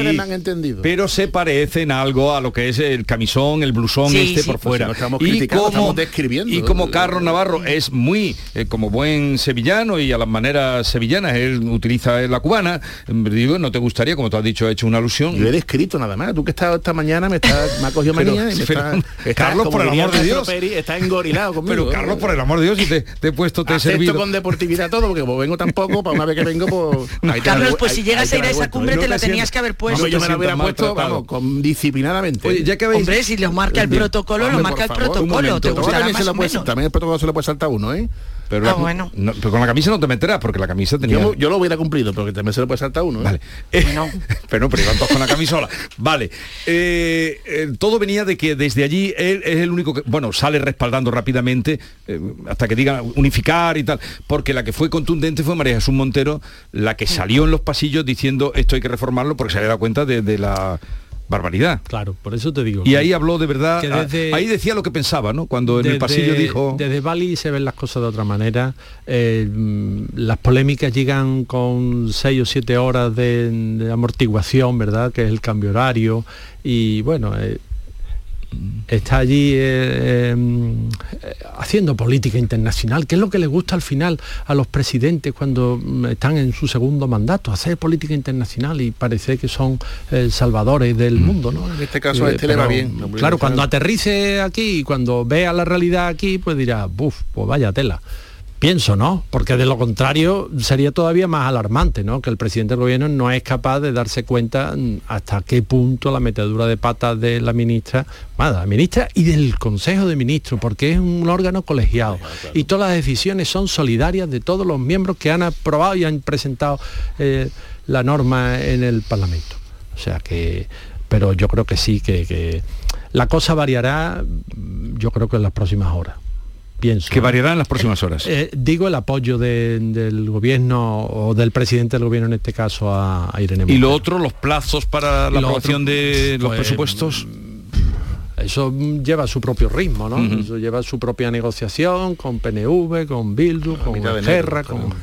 Pero se parece en algo a lo que es el camisón, el blusón este por fuera. No estamos criticando, estamos describiendo. Y como Carlos Navarro es muy, eh, como buen sevillano y a las maneras sevillanas, él utiliza la cubana, mm, digo, no te gustaría, como tú has dicho, ha hecho una alusión. Yo he descrito nada más. Tú que estás esta mañana me, está, me ha cogido Pero- manía y me pero, está, está, Carlos, como por el amor de Dios. Peri, está engorilado conmigo. Pero Carlos, por el amor de Dios, y te, te he puesto, te he servido. con deportividad todo, porque como vengo tampoco, para una vez que vengo, pues... te Carlos, la- pues si llegas a ir a he esa devuelto. cumbre No te la tenías que haber puesto. Hombre, yo me la hubiera puesto, maltratado. vamos, con disciplinadamente. Oye, ya que habéis... Hombre, si lo marca el protocolo, lo marca favor, protocolo. Te gustará también, se más lo o puede- menos. también el protocolo se lo puede saltar uno, ¿eh? Pero, Ah, la- bueno. no, pero con la camisa no te meterás, porque la camisa tenía... Yo, yo lo hubiera cumplido, pero que también se lo puede saltar uno. ¿eh? Vale. Eh, pero no, pero iban todos con la camisola. Vale. Eh, eh, todo venía de que desde allí él es el único que, bueno, sale respaldando rápidamente eh, hasta que digan unificar y tal, porque la que fue contundente fue María Jesús Montero, la que salió en los pasillos diciendo esto hay que reformarlo porque se había dado cuenta de, de la barbaridad. Claro, por eso te digo. Y ahí habló de verdad, desde- ah, ahí decía lo que pensaba, ¿no? Cuando en el pasillo dijo... Desde Bali se ven las cosas de otra manera. eh, mm, las polémicas llegan con seis o siete horas de, de amortiguación, ¿verdad? Que es el cambio horario. Y bueno, eh, está allí eh, eh, haciendo política internacional, que es lo que le gusta al final a los presidentes cuando mm, están en su segundo mandato, hacer política internacional y parece que son eh, salvadores del mundo, ¿no? En este caso a Eh, este le va bien. Claro, cuando aterrice aquí y cuando vea la realidad aquí, pues dirá, buf, pues vaya tela. Pienso, ¿no? Porque de lo contrario sería todavía más alarmante, ¿no? Que el presidente del gobierno no es capaz de darse cuenta mm, hasta qué punto la metedura de patas de la ministra, bueno, la ministra y del Consejo de Ministros, porque es un órgano colegiado. Y todas las decisiones son solidarias de todos los miembros que han aprobado y han presentado eh, la norma en el Parlamento. O sea que, pero yo creo que sí, que, que la cosa variará, yo creo que en las próximas horas. Pienso. Que variará en las próximas horas. Eh, digo el apoyo de- del gobierno o del presidente del gobierno en este caso a, a Irene y Montero. lo otro, los plazos para la Y aprobación otro, de los pues, presupuestos. Eso mm, lleva su propio ritmo, ¿no? Eso lleva su propia negociación con PNV, con Bildu, con Guerra, con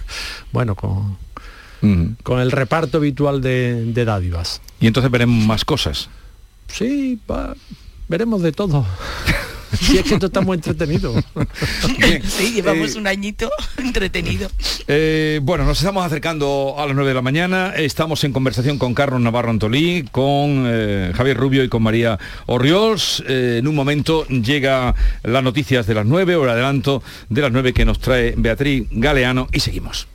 bueno, con, con el reparto habitual de, de dádivas. Y entonces veremos más cosas. Sí, va- veremos de todo. si es que esto está muy entretenido. Sí, llevamos Eh, un añito entretenido. Eh, bueno, nos estamos acercando a las 9 de la mañana. Estamos en conversación con Carlos Navarro Antolí, con eh, Javier Rubio y con María Orriols. Eh, en un momento llega las noticias de las 9 o el adelanto de las 9 que nos trae Beatriz Galeano y seguimos.